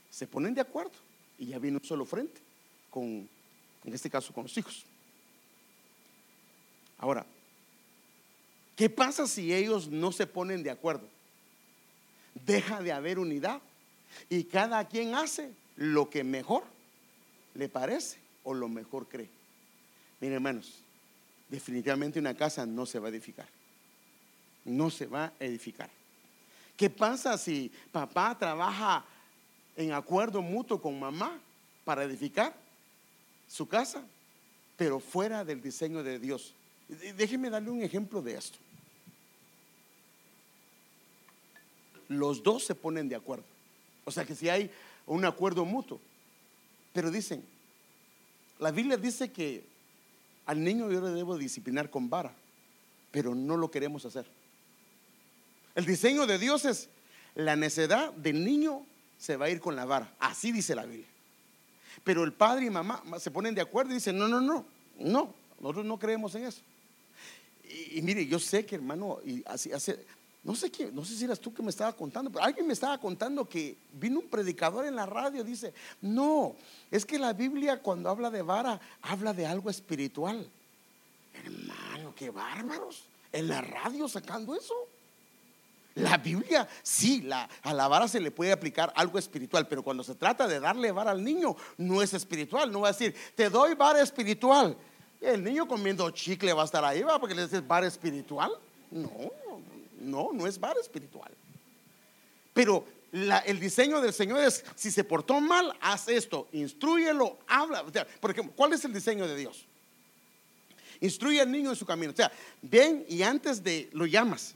Se ponen de acuerdo y ya viene un solo frente, con, en este caso con los hijos. Ahora, ¿qué pasa si ellos no se ponen de acuerdo? Deja de haber unidad y cada quien hace lo que mejor le parece o lo mejor cree. Miren hermanos, definitivamente una casa no se va a edificar. No se va a edificar. ¿Qué pasa si papá trabaja en acuerdo mutuo con mamá para edificar su casa, pero fuera del diseño de Dios? Déjeme darle un ejemplo de esto. Los dos se ponen de acuerdo. O sea que si hay un acuerdo mutuo, pero dicen, la Biblia dice que al niño yo le debo disciplinar con vara, pero no lo queremos hacer. El diseño de Dios es la necedad del niño se va a ir con la vara. Así dice la Biblia. Pero el padre y mamá se ponen de acuerdo y dicen, no, no, no, no. Nosotros no creemos en eso. Y, mire, yo sé que hermano, y así hace, no sé quién, no sé si eras tú que me estaba contando, pero alguien me estaba contando que vino un predicador en la radio, dice, no, es que la Biblia cuando habla de vara, habla de algo espiritual. Hermano, qué bárbaros. En la radio sacando eso. La Biblia, sí, la, a la vara se le puede aplicar algo espiritual, pero cuando se trata de darle vara al niño, no es espiritual. No va a decir, te doy vara espiritual. El niño comiendo chicle va a estar ahí, ¿va? Porque le dices vara espiritual. No, no, no es vara espiritual. Pero el diseño del Señor es, si se portó mal, haz esto, instruyelo, habla. Por ejemplo, ¿cuál es el diseño de Dios? Instruye al niño en su camino. O sea, ven y antes de lo llamas,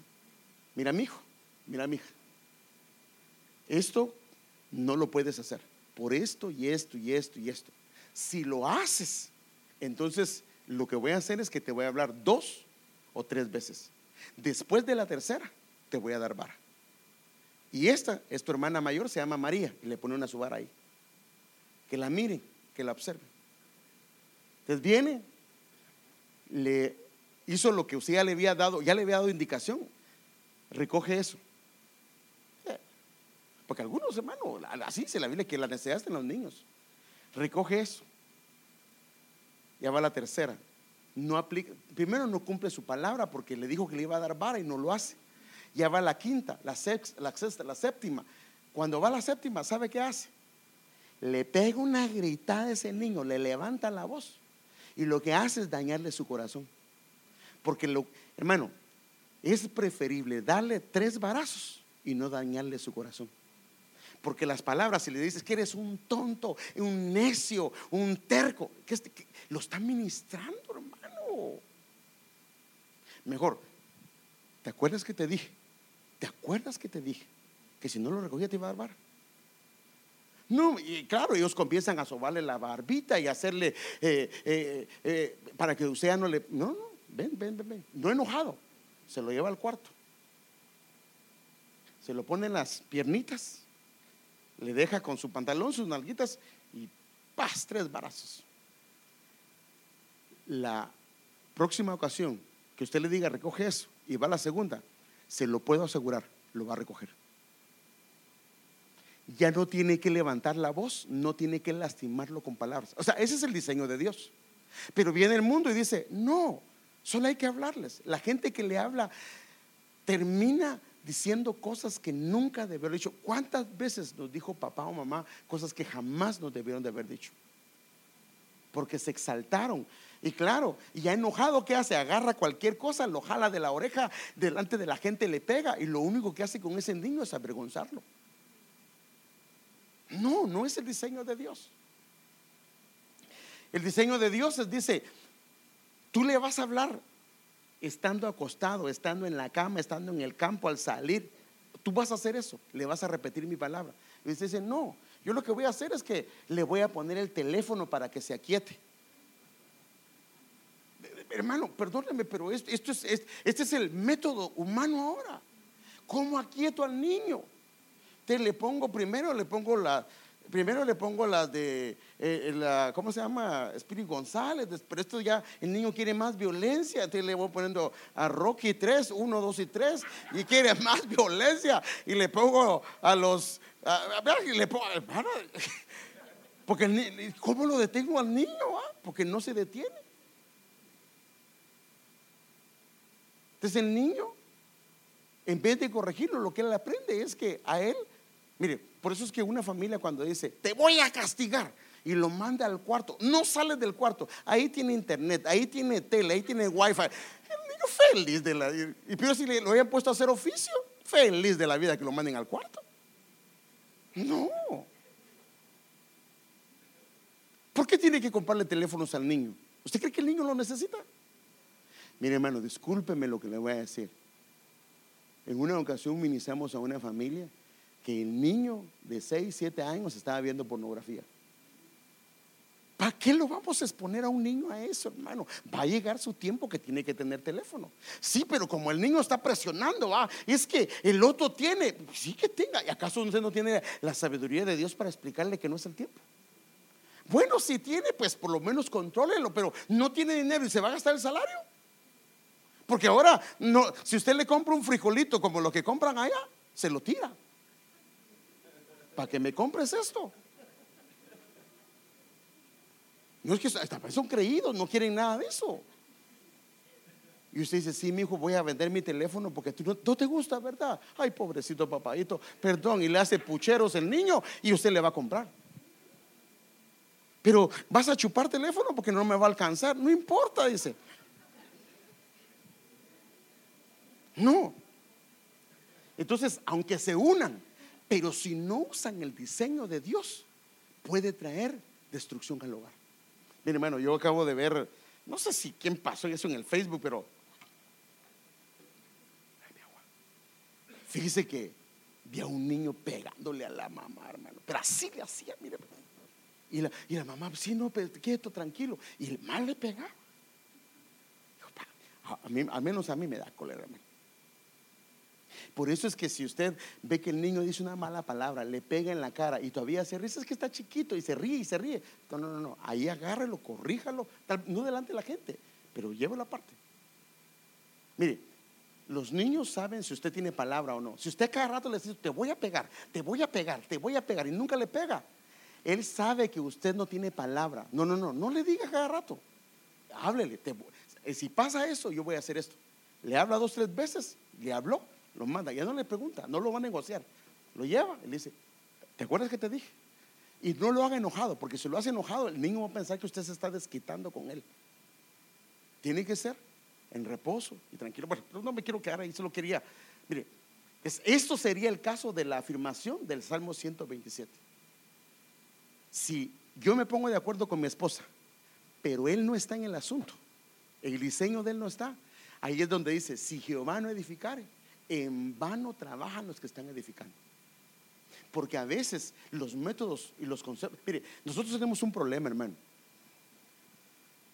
mira mi hijo, mira mi hija. Esto no lo puedes hacer por esto y esto y esto y esto. Si lo haces, entonces lo que voy a hacer es que te voy a hablar dos o tres veces. Después de la tercera, te voy a dar vara. Y esta es tu hermana mayor, se llama María, y le pone una su vara ahí. Que la mire, que la observe. Entonces viene, le hizo lo que usted ya le había dado, ya le había dado indicación. Recoge eso. Porque algunos hermanos, así se la Biblia que la necesidad en los niños. Recoge eso. Ya va la tercera. No primero no cumple su palabra porque le dijo que le iba a dar vara y no lo hace. Ya va la quinta, la sexta, la sexta, la séptima. Cuando va la séptima, ¿sabe qué hace? Le pega una gritada a ese niño, le levanta la voz. Y lo que hace es dañarle su corazón. Porque lo, hermano, es preferible darle tres varazos y no dañarle su corazón. Porque las palabras, si le dices que eres un tonto, un necio, un terco, que, lo está ministrando, hermano. Mejor, ¿te acuerdas que te dije? ¿Te acuerdas que te dije? Que si no lo recogía te iba a dar vara. No, y claro, ellos comienzan a sobarle la barbita y hacerle eh, eh, eh, para que usted no le. No, no, ven, ven, ven, ven. No enojado. Se lo lleva al cuarto. Se lo pone en las piernitas. Le deja con su pantalón, sus nalguitas y ¡paz! Tres barazos. La próxima ocasión que usted le diga recoge eso y va a la segunda, se lo puedo asegurar, lo va a recoger ya no tiene que levantar la voz, no tiene que lastimarlo con palabras. O sea, ese es el diseño de Dios. Pero viene el mundo y dice, no, solo hay que hablarles. La gente que le habla termina diciendo cosas que nunca debe haber dicho. ¿Cuántas veces nos dijo papá o mamá cosas que jamás nos debieron de haber dicho? Porque se exaltaron. Y claro, y ya enojado, ¿qué hace? Agarra cualquier cosa, lo jala de la oreja, delante de la gente le pega y lo único que hace con ese niño es avergonzarlo. No, no es el diseño de Dios. El diseño de Dios es, dice, tú le vas a hablar estando acostado, estando en la cama, estando en el campo, al salir. Tú vas a hacer eso, le vas a repetir mi palabra. Y dice, no, yo lo que voy a hacer es que le voy a poner el teléfono para que se aquiete. Hermano, perdóneme, pero esto, es, este es el método humano ahora. ¿Cómo aquieto al niño? le pongo primero, le pongo la, primero le pongo las de, eh, la, ¿cómo se llama? Spirit González, pero esto ya, el niño quiere más violencia, entonces le voy poniendo a Rocky 3, 1, 2 y 3, y quiere más violencia, y le pongo a los, y le pongo, porque ¿cómo lo detengo al niño? Ah? Porque no se detiene. Entonces el niño, en vez de corregirlo, lo que él aprende es que a él Mire, por eso es que una familia cuando dice, te voy a castigar, y lo manda al cuarto, no sale del cuarto, ahí tiene internet, ahí tiene tele, ahí tiene wifi. El niño feliz de la vida. Y pero si le, lo habían puesto a hacer oficio, feliz de la vida que lo manden al cuarto. No. ¿Por qué tiene que comprarle teléfonos al niño? ¿Usted cree que el niño lo necesita? Mire, hermano, discúlpeme lo que le voy a decir. En una ocasión ministramos a una familia que el niño de 6, 7 años estaba viendo pornografía. ¿Para qué lo vamos a exponer a un niño a eso, hermano? Va a llegar su tiempo que tiene que tener teléfono. Sí, pero como el niño está presionando, ah, es que el otro tiene, sí que tenga. ¿Y acaso usted no tiene la sabiduría de Dios para explicarle que no es el tiempo? Bueno, si tiene, pues por lo menos contrólelo, pero no tiene dinero y se va a gastar el salario. Porque ahora, no, si usted le compra un frijolito como lo que compran allá, se lo tira. ¿Para que me compres esto? No es que son creídos, no quieren nada de eso. Y usted dice, sí, mi hijo, voy a vender mi teléfono porque tú no, te gusta, ¿verdad? Ay, pobrecito papadito, perdón. Y le hace pucheros el niño y usted le va a comprar. Pero vas a chupar teléfono porque no me va a alcanzar. No importa, dice. No. Entonces, aunque se unan, pero si no usan el diseño de Dios, puede traer destrucción al hogar. Mire, hermano, yo acabo de ver, no sé si quién pasó eso en el Facebook, pero Fíjese que vi a un niño pegándole a la mamá, hermano. Pero así le hacía, mire. Y la, y la mamá, sí, no, quieto, tranquilo. Y el mal le pegaba. A mí, al menos a mí me da cólera, hermano. Por eso es que si usted ve que el niño dice una mala palabra, le pega en la cara y todavía se ríe, es que está chiquito y se ríe y se ríe. No, no, no, no. Ahí agárrelo, corríjalo, no delante de la gente, pero la parte. Mire, los niños saben si usted tiene palabra o no. Si usted cada rato le dice, te voy a pegar, te voy a pegar, te voy a pegar y nunca le pega, él sabe que usted no tiene palabra. No, no, no, no le diga cada rato. Háblele. Si pasa eso, yo voy a hacer esto. Le habla dos, tres veces, le habló, lo manda. Ya no le pregunta, no lo va a negociar. Lo lleva y le dice, ¿te acuerdas que te dije? Y no lo haga enojado, porque si lo hace enojado, el niño va a pensar que usted se está desquitando con él. Tiene que ser en reposo y tranquilo. Bueno, no me quiero quedar ahí, solo quería. Mire, esto sería el caso de la afirmación del Salmo 127. Si yo me pongo de acuerdo con mi esposa, pero él no está en el asunto, el diseño de él no está, ahí es donde dice, si Jehová no edificare, en vano trabajan los que están edificando. Porque a veces los métodos y los conceptos, mire, nosotros tenemos un problema, hermano.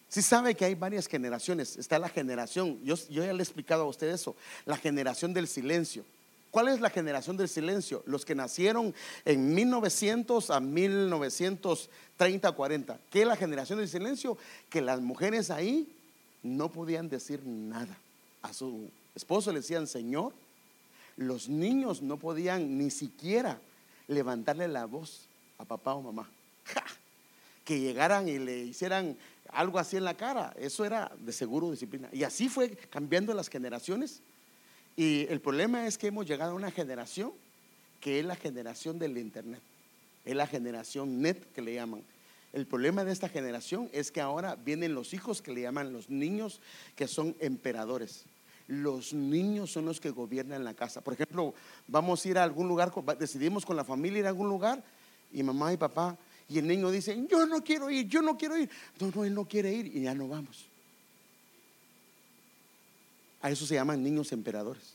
Si sabe que hay varias generaciones. Está la generación, yo, yo ya le he explicado a usted eso, la generación del silencio. ¿Cuál es la generación del silencio? Los que nacieron en 1900 a 1930, 40. ¿Qué es la generación del silencio? Que las mujeres ahí no podían decir nada. A su esposo le decían Señor. Los niños no podían ni siquiera levantarle la voz a papá o mamá. Que llegaran y le hicieran algo así en la cara. Eso era de seguro disciplina. Y así fue cambiando las generaciones. Y el problema es que hemos llegado a una generación que es la generación del Internet. Es la generación net que le llaman. El problema de esta generación es que ahora vienen los hijos que le llaman los niños que son emperadores. Los niños son los que gobiernan la casa. Por ejemplo, vamos a ir a algún lugar, decidimos con la familia ir a algún lugar y mamá y papá y el niño dice, yo no quiero ir, yo no quiero ir. No, no, él no quiere ir y ya no vamos. A eso se llaman niños emperadores.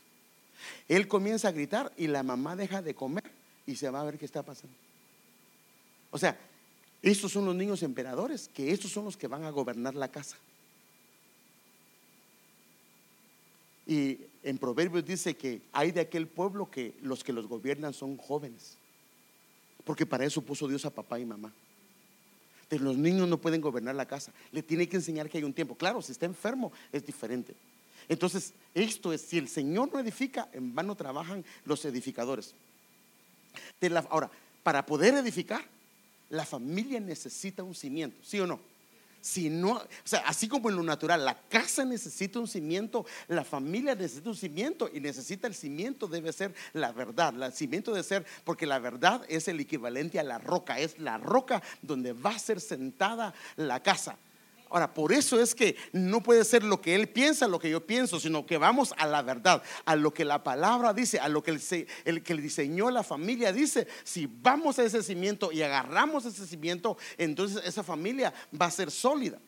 Él comienza a gritar y la mamá deja de comer y se va a ver qué está pasando. O sea, estos son los niños emperadores, que estos son los que van a gobernar la casa. Y en Proverbios dice que hay de aquel pueblo que los que los gobiernan son jóvenes. Porque para eso puso Dios a papá y mamá. Entonces, los niños no pueden gobernar la casa. Le tiene que enseñar que hay un tiempo. Claro, si está enfermo es diferente. Entonces, esto es, si el Señor no edifica, en vano trabajan los edificadores. ahora, para poder edificar, la familia necesita un cimiento, ¿sí o no? Si no, o sea, así como en lo natural, la casa necesita un cimiento, la familia necesita un cimiento y necesita el cimiento debe ser la verdad. El cimiento debe ser, porque la verdad es el equivalente a la roca, es la roca donde va a ser sentada la casa. Ahora, por eso es que no puede ser lo que él piensa, lo que yo pienso, sino que vamos a la verdad, a lo que la palabra dice, a lo que el, que diseñó la familia dice. Si vamos a ese cimiento y agarramos ese cimiento, entonces esa familia va a ser sólida.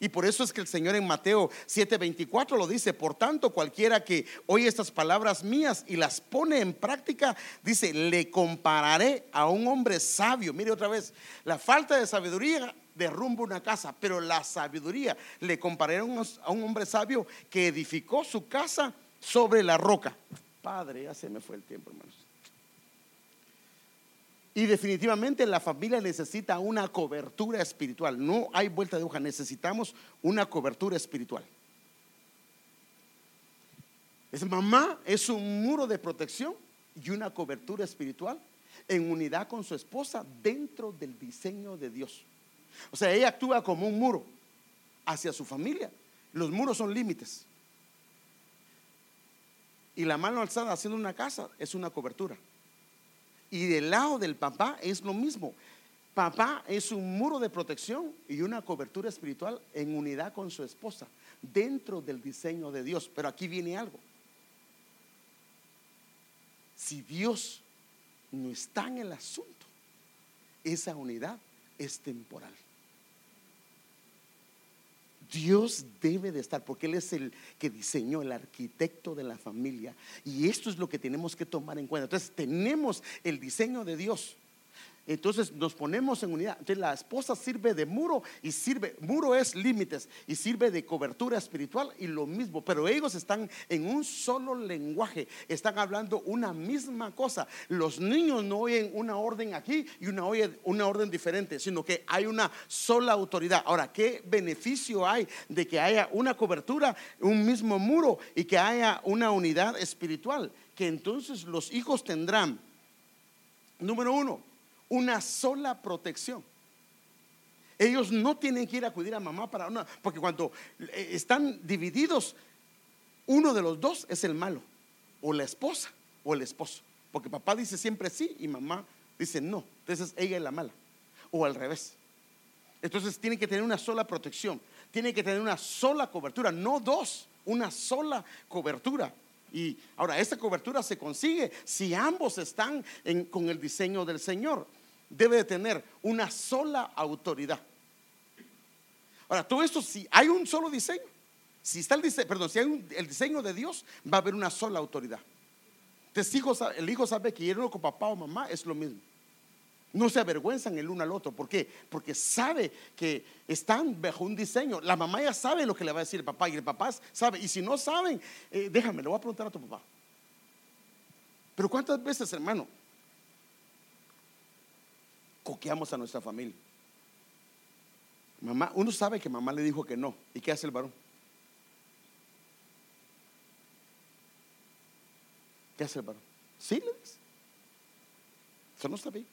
Y por eso es que el Señor en Mateo 7:24 lo dice, por tanto cualquiera que oye estas palabras mías y las pone en práctica, dice, le compararé a un hombre sabio. Mire otra vez, la falta de sabiduría derrumba una casa, pero la sabiduría le compararé a un hombre sabio que edificó su casa sobre la roca. Padre, ya se me fue el tiempo, hermanos. Y definitivamente la familia necesita una cobertura espiritual. No hay vuelta de hoja, necesitamos una cobertura espiritual. Es mamá es un muro de protección y una cobertura espiritual en unidad con su esposa dentro del diseño de Dios. O sea, ella actúa como un muro hacia su familia. Los muros son límites. Y la mano alzada haciendo una casa es una cobertura. Y del lado del papá es lo mismo. Papá es un muro de protección y una cobertura espiritual en unidad con su esposa, dentro del diseño de Dios. Pero aquí viene algo. Si Dios no está en el asunto, esa unidad es temporal. Dios debe de estar, porque Él es el que diseñó, el arquitecto de la familia. Y esto es lo que tenemos que tomar en cuenta. Entonces tenemos el diseño de Dios. Entonces nos ponemos en unidad. Entonces la esposa sirve de muro y sirve, muro es límites y sirve de cobertura espiritual y lo mismo, pero ellos están en un solo lenguaje, están hablando una misma cosa. Los niños no oyen una orden aquí y una, una orden diferente, sino que hay una sola autoridad. Ahora, ¿qué beneficio hay de que haya una cobertura, un mismo muro y que haya una unidad espiritual? Que entonces los hijos tendrán, número uno, una sola protección. Ellos no tienen que ir a acudir a mamá para una, porque cuando eh, están divididos, uno de los dos es el malo, o la esposa o el esposo, porque papá dice siempre sí y mamá dice no, entonces ella es la mala, o al revés. Entonces tienen que tener una sola protección, tienen que tener una sola cobertura, no dos, una sola cobertura. Y ahora, esta cobertura se consigue si ambos están con el diseño del Señor debe de tener una sola autoridad. Ahora, todo esto, si hay un solo diseño, si está el diseño, perdón, si hay el diseño de Dios, va a haber una sola autoridad. Entonces, el hijo sabe que irlo con papá o mamá es lo mismo. No se avergüenzan el uno al otro. ¿Por qué? Porque sabe que están bajo un diseño. La mamá ya sabe lo que le va a decir el papá y el papá sabe. Y si no saben, eh, déjame, le voy a preguntar a tu papá. Pero ¿cuántas veces, hermano, coqueamos a nuestra familia. Mamá, uno sabe que mamá le dijo que no. ¿Y qué hace el varón? ¿Qué hace el varón? Sí, le dice. Eso no está bien.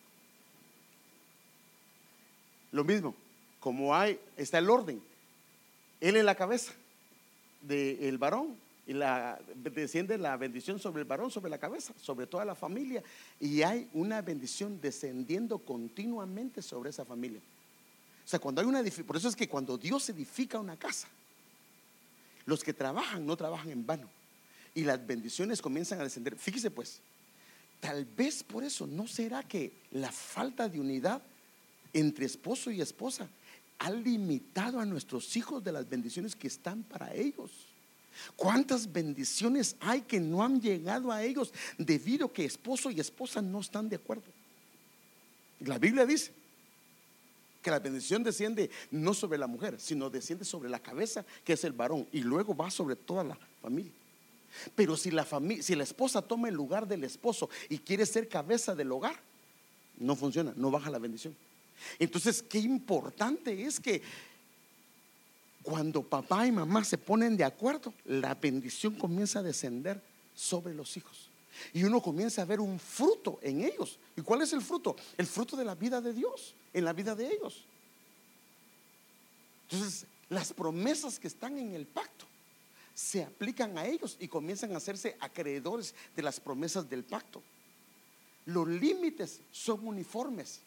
Lo mismo, como hay, está el orden. Él es la cabeza del varón y la, desciende la bendición sobre el varón, sobre la cabeza, sobre toda la familia. Y hay una bendición descendiendo continuamente sobre esa familia. O sea, cuando hay una por eso es que cuando Dios edifica una casa, los que trabajan no trabajan en vano. Y las bendiciones comienzan a descender. Fíjese pues, tal vez por eso, ¿no será que la falta de unidad entre esposo y esposa ha limitado a nuestros hijos de las bendiciones que están para ellos? ¿Cuántas bendiciones hay que no han llegado a ellos debido a que esposo y esposa no están de acuerdo? La Biblia dice que la bendición desciende no sobre la mujer, sino desciende sobre la cabeza, que es el varón, y luego va sobre toda la familia. Pero si la, familia, si la esposa toma el lugar del esposo y quiere ser cabeza del hogar, no funciona, no baja la bendición. Entonces, qué importante es que cuando papá y mamá se ponen de acuerdo, la bendición comienza a descender sobre los hijos. Y uno comienza a ver un fruto en ellos. ¿Y cuál es el fruto? El fruto de la vida de Dios, en la vida de ellos. Entonces, las promesas que están en el pacto se aplican a ellos y comienzan a hacerse acreedores de las promesas del pacto. Los límites son uniformes.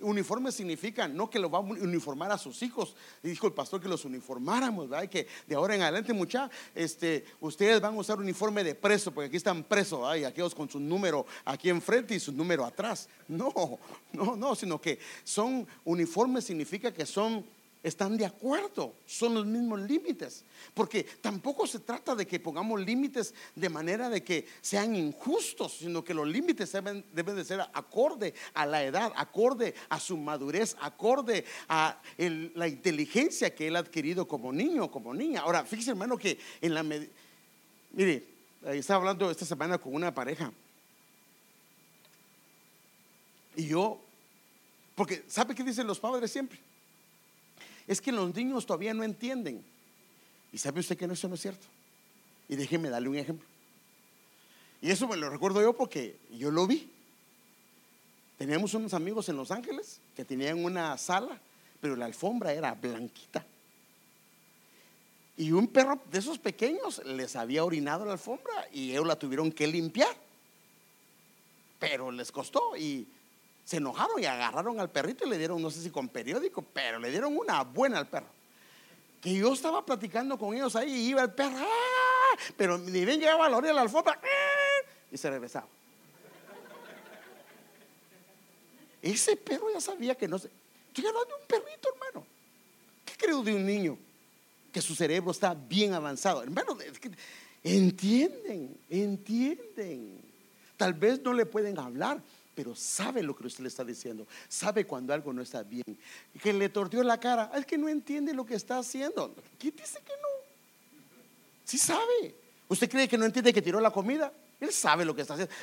Uniforme significa no que lo va a uniformar a sus hijos. Dijo el pastor que los uniformáramos, ¿verdad? Que de ahora en adelante, mucha, este, ustedes van a usar uniforme de preso, porque aquí están presos, hay aquellos con su número aquí enfrente y su número atrás. No, no, no, sino que son uniformes significa que son están de acuerdo, son los mismos límites. Porque tampoco se trata de que pongamos límites de manera de que sean injustos, sino que los límites deben, de ser acorde a la edad, acorde a su madurez, acorde a la inteligencia que él ha adquirido como niño o como niña. Ahora, fíjese hermano que en la... Mire, estaba hablando esta semana con una pareja. Y yo, porque ¿sabe qué dicen los padres siempre? Es que los niños todavía no entienden. Y sabe usted que no, eso no es cierto. Y déjeme darle un ejemplo. Y eso me lo recuerdo yo porque yo lo vi. Teníamos unos amigos en Los Ángeles que tenían una sala, pero la alfombra era blanquita. Y un perro de esos pequeños les había orinado la alfombra y ellos la tuvieron que limpiar. Pero les costó y se enojaron y agarraron al perrito y le dieron, no sé si con periódico, pero le dieron una buena al perro. Que yo estaba platicando con ellos ahí y iba el perro, ¡ah! pero ni bien llegaba a la orilla de la alfombra ¡ah! y se regresaba. Ese perro ya sabía que no se. Estoy hablando de un perrito, hermano. ¿Qué creo de un niño? Que su cerebro está bien avanzado. Hermano, entienden, entienden. Tal vez no le pueden hablar, pero sabe lo que usted le está diciendo. Sabe cuando algo no está bien. Que le torteó la cara. Es que no entiende lo que está haciendo. ¿Quién dice que no? Sí sabe. ¿Usted cree que no entiende que tiró la comida? Él sabe lo que está haciendo.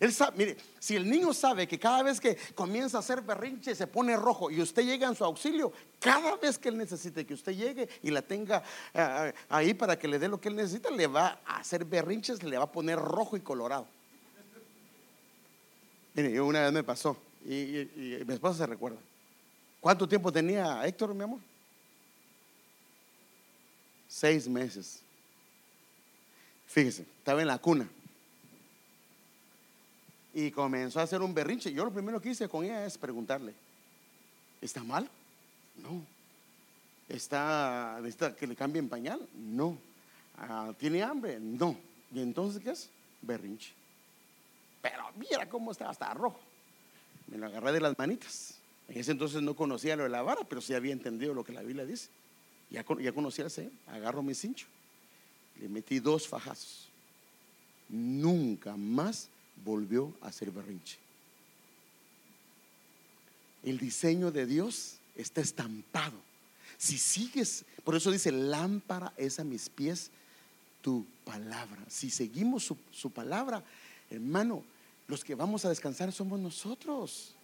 él sabe, mire, si el niño sabe que cada vez que comienza a hacer berrinche se pone rojo y usted llega en su auxilio, cada vez que él necesite que usted llegue y la tenga eh, ahí para que le dé lo que él necesita, le va a hacer berrinches, le va a poner rojo y colorado. Mire, una vez me pasó y, mi esposa se recuerda. ¿Cuánto tiempo tenía Héctor, mi amor? Seis meses. Fíjese, estaba en la cuna y comenzó a hacer un berrinche. Yo lo primero que hice con ella es preguntarle, ¿está mal? No. ¿Está, ¿Necesita que le cambien pañal? No. Ah, ¿Tiene hambre? No. ¿Y entonces qué es? Berrinche. Pero mira cómo estaba, hasta rojo. Me lo agarré de las manitas. En ese entonces no conocía lo de la vara, pero sí había entendido lo que la Biblia dice. Ya, ya conocía al Señor. Agarro mi cincho. Le metí dos fajazos. Nunca más volvió a ser berrinche. El diseño de Dios está estampado. Si sigues, por eso dice, lámpara es a mis pies tu palabra. Si seguimos su, su palabra, hermano, los que vamos a descansar somos nosotros.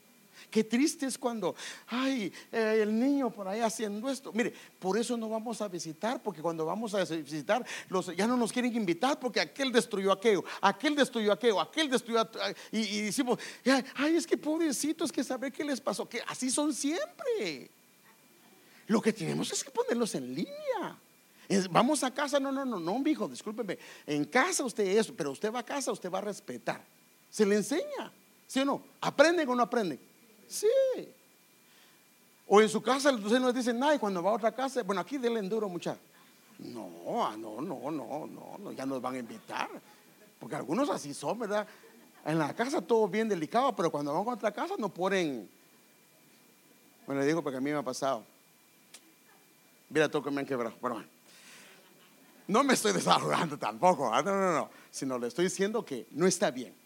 Qué triste es cuando, ay, eh, el niño por ahí haciendo esto. Mire, por eso no vamos a visitar, porque cuando vamos a visitar, los, ya no nos quieren invitar porque aquel destruyó aquello, aquel destruyó aquello, aquel destruyó. Y, y decimos, ay, es que pobrecitos, que saber qué les pasó, que así son siempre. Lo que tenemos es que ponerlos en línea. vamos a casa, no, no, no, no, hijo, discúlpeme. En casa usted es, pero usted va a casa, usted va a respetar. Se le enseña, ¿sí o no? ¿Aprenden o no aprenden? Sí. O en su casa usted nos dicen, ay, cuando va a otra casa, bueno, aquí denle enduro, mucha. No, ah, no, no, no, no, no, ya nos van a invitar. Porque algunos así son, ¿verdad? En la casa todo bien delicado, pero cuando van a otra casa no ponen. Bueno, le digo porque a mí me ha pasado. Mira todo que me han quebrado. Pero no me estoy desahogando tampoco, ¿ah? no, no, no, sino le estoy diciendo que no está bien.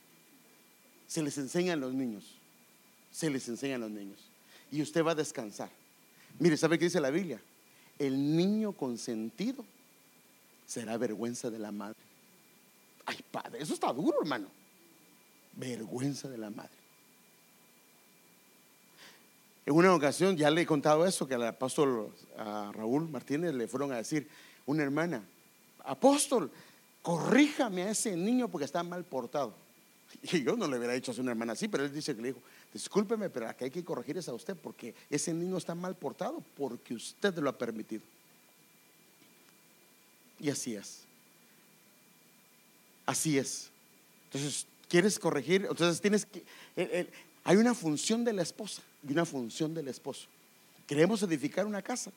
Se les enseña a los niños se les enseña a los niños. Y usted va a descansar. Mire, ¿sabe qué dice la Biblia? El niño consentido será vergüenza de la madre. Ay, padre, eso está duro, hermano. Vergüenza de la madre. En una ocasión ya le he contado eso, que al apóstol a Raúl Martínez le fueron a decir, una hermana, apóstol, corríjame a ese niño porque está mal portado. Y yo no le hubiera dicho a una hermana así, pero él dice que le dijo, discúlpeme, pero la que hay que corregir es a usted porque ese niño está mal portado porque usted lo ha permitido. Y así es. Así es. Entonces, ¿quieres corregir? Entonces tienes que... hay una función de la esposa y una función del esposo. Queremos edificar una casa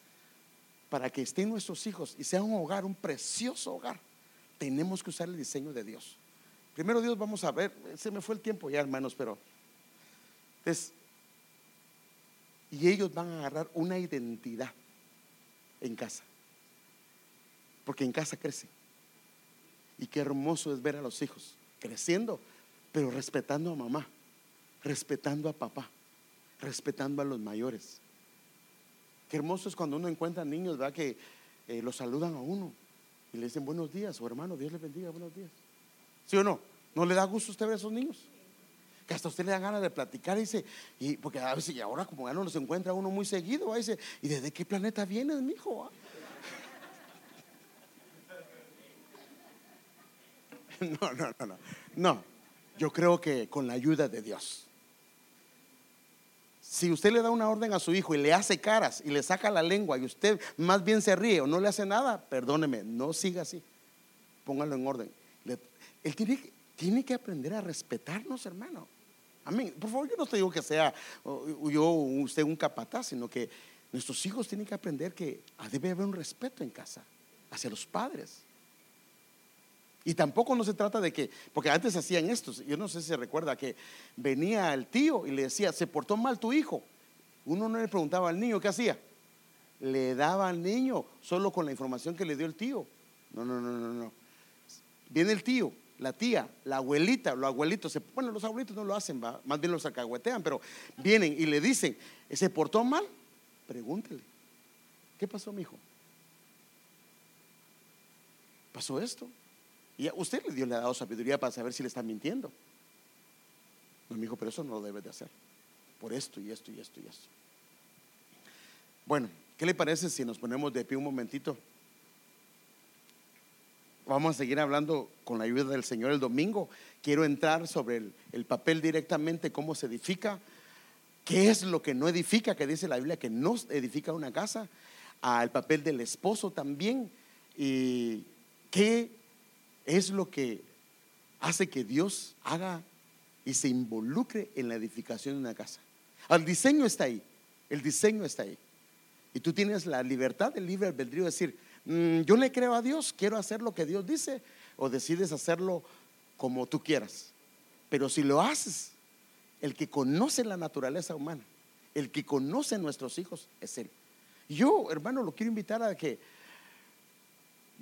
para que estén nuestros hijos y sea un hogar, un precioso hogar. Tenemos que usar el diseño de Dios. Primero Dios, vamos a ver, se me fue el tiempo ya, hermanos, pero es, y ellos van a agarrar una identidad en casa, porque en casa crecen. Y qué hermoso es ver a los hijos creciendo, pero respetando a mamá, respetando a papá, respetando a los mayores. Qué hermoso es cuando uno encuentra niños, ¿verdad? Que eh, los saludan a uno y le dicen buenos días, o hermano, Dios les bendiga, buenos días. ¿Sí o no? ¿No le da gusto usted ver a esos niños? que hasta usted le da ganas de platicar, dice, y porque a veces, y ahora como ya no nos encuentra uno muy seguido, dice, ¿y desde qué planeta vienes, mi hijo? No, no, no, no. No, yo creo que con la ayuda de Dios. Si usted le da una orden a su hijo y le hace caras y le saca la lengua y usted más bien se ríe o no le hace nada, perdóneme, no siga así. Póngalo en orden. Él tiene, tiene que aprender a respetarnos, hermano. Amén. Por favor, yo no te digo que sea yo usted un capataz, sino que nuestros hijos tienen que aprender que debe haber un respeto en casa hacia los padres. Y tampoco no se trata de que, porque antes hacían esto, yo no sé si se recuerda que venía el tío y le decía, se portó mal tu hijo. Uno no le preguntaba al niño qué hacía. Le daba al niño solo con la información que le dio el tío. No, no, no, no, no. Viene el tío, la tía, la abuelita, los abuelitos, bueno, los abuelitos no lo hacen, más bien los acahuetean, pero vienen y le dicen, ¿se portó mal? Pregúntele, ¿qué pasó, mi hijo? ¿Pasó esto? Y usted Dios le ha dado sabiduría para saber si le está mintiendo. No, me dijo, pero eso no lo debe de hacer. Por esto y esto y esto y esto. Bueno, ¿qué le parece si nos ponemos de pie un momentito? Vamos a seguir hablando con la ayuda del Señor el domingo. Quiero entrar sobre el, el papel directamente, cómo se edifica, qué es lo que no edifica, que dice la Biblia que no edifica una casa, al papel del esposo también, y qué es lo que hace que Dios haga y se involucre en la edificación de una casa. El diseño está ahí, el diseño está ahí. Y tú tienes la libertad, el libre albedrío de decir, mm, yo le creo a Dios, quiero hacer lo que Dios dice, o decides hacerlo como tú quieras. Pero si lo haces, el que conoce la naturaleza humana, el que conoce nuestros hijos, es Él. Yo, hermano, lo quiero invitar a que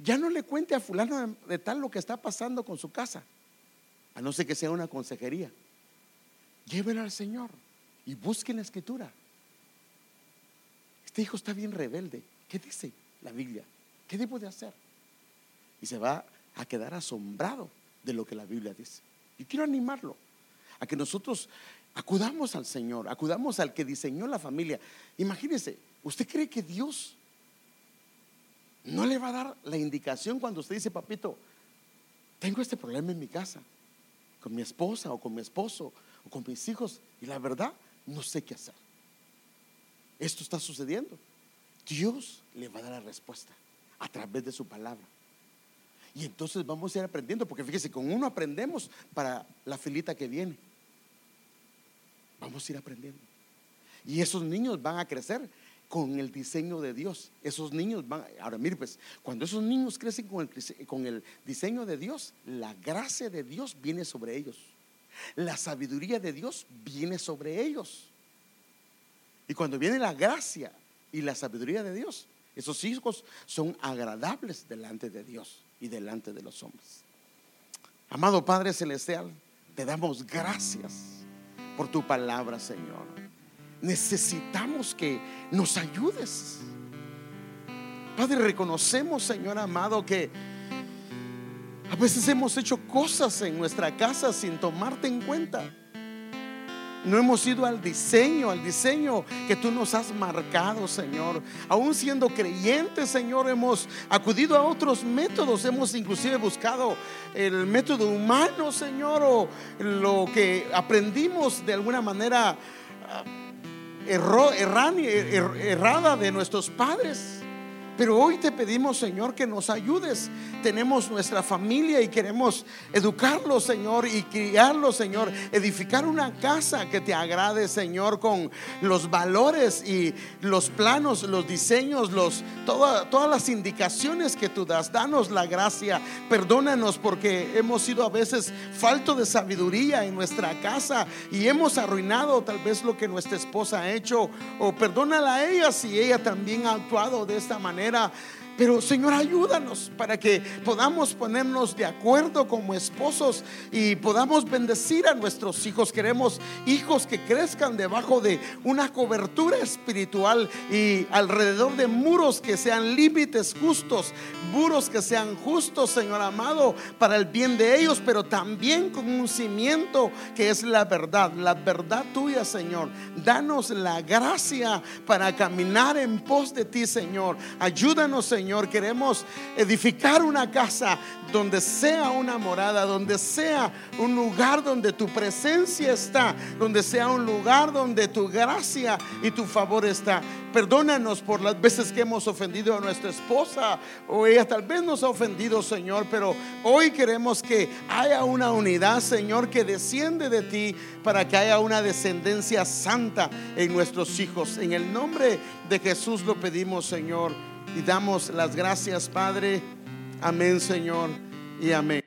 ya no le cuente a fulano de, tal lo que está pasando con su casa, a no ser que sea una consejería. Llévelo al Señor y busquen la escritura. Este hijo está bien rebelde. ¿Qué dice la Biblia? ¿Qué debo de hacer? Y se va a quedar asombrado de lo que la Biblia dice. Y quiero animarlo a que nosotros acudamos al Señor, acudamos al que diseñó la familia. Imagínese, ¿usted cree que Dios no le va a dar la indicación cuando usted dice, papito, tengo este problema en mi casa, con mi esposa o con mi esposo o con mis hijos, y la verdad, no sé qué hacer. Esto está sucediendo. Dios le va a dar la respuesta a través de su palabra. Y entonces vamos a ir aprendiendo, porque fíjese, con uno aprendemos para la filita que viene. Vamos a ir aprendiendo. Y esos niños van a crecer con el diseño de Dios. Esos niños van, ahora mire pues, cuando esos niños crecen con el, con el diseño de Dios, la gracia de Dios viene sobre ellos. La sabiduría de Dios viene sobre ellos. Y cuando viene la gracia y la sabiduría de Dios, esos hijos son agradables delante de Dios y delante de los hombres. Amado Padre Celestial, te damos gracias por tu palabra, Señor necesitamos que nos ayudes. Padre, reconocemos, Señor amado, que a veces hemos hecho cosas en nuestra casa sin tomarte en cuenta. No hemos ido al diseño, al diseño que tú nos has marcado, Señor. Aún siendo creyentes, Señor, hemos acudido a otros métodos. Hemos inclusive buscado el método humano, Señor, o lo que aprendimos de alguna manera erró, er, errada de nuestros padres. Pero hoy te pedimos, Señor, que nos ayudes. Tenemos nuestra familia y queremos educarlos, Señor, y criarlos, Señor. Edificar una casa que te agrade, Señor, con los valores y los planos, los diseños, los, todas las indicaciones que tú das. Danos la gracia. Perdónanos porque hemos sido a veces falto de sabiduría en nuestra casa y hemos arruinado tal vez lo que nuestra esposa ha hecho. O perdónala a ella si ella también ha actuado de esta manera Pero Señor, ayúdanos para que podamos ponernos de acuerdo como esposos y podamos bendecir a nuestros hijos. Queremos hijos que crezcan debajo de una cobertura espiritual y alrededor de muros que sean límites justos, muros que sean justos, Señor amado, para el bien de ellos, pero también con un cimiento que es la verdad, la verdad tuya, Señor. Danos la gracia para caminar en pos de ti, Señor. Ayúdanos, Señor Señor, queremos edificar una casa donde sea una morada, donde sea un lugar donde tu presencia está, donde sea un lugar donde tu gracia y tu favor está. Perdónanos por las veces que hemos ofendido a nuestra esposa o ella tal vez nos ha ofendido, Señor, pero hoy queremos que haya una unidad, Señor, que desciende de ti para que haya una descendencia santa en nuestros hijos. En el nombre de Jesús lo pedimos, Señor y damos las gracias, Padre. Amén, Señor, y amén.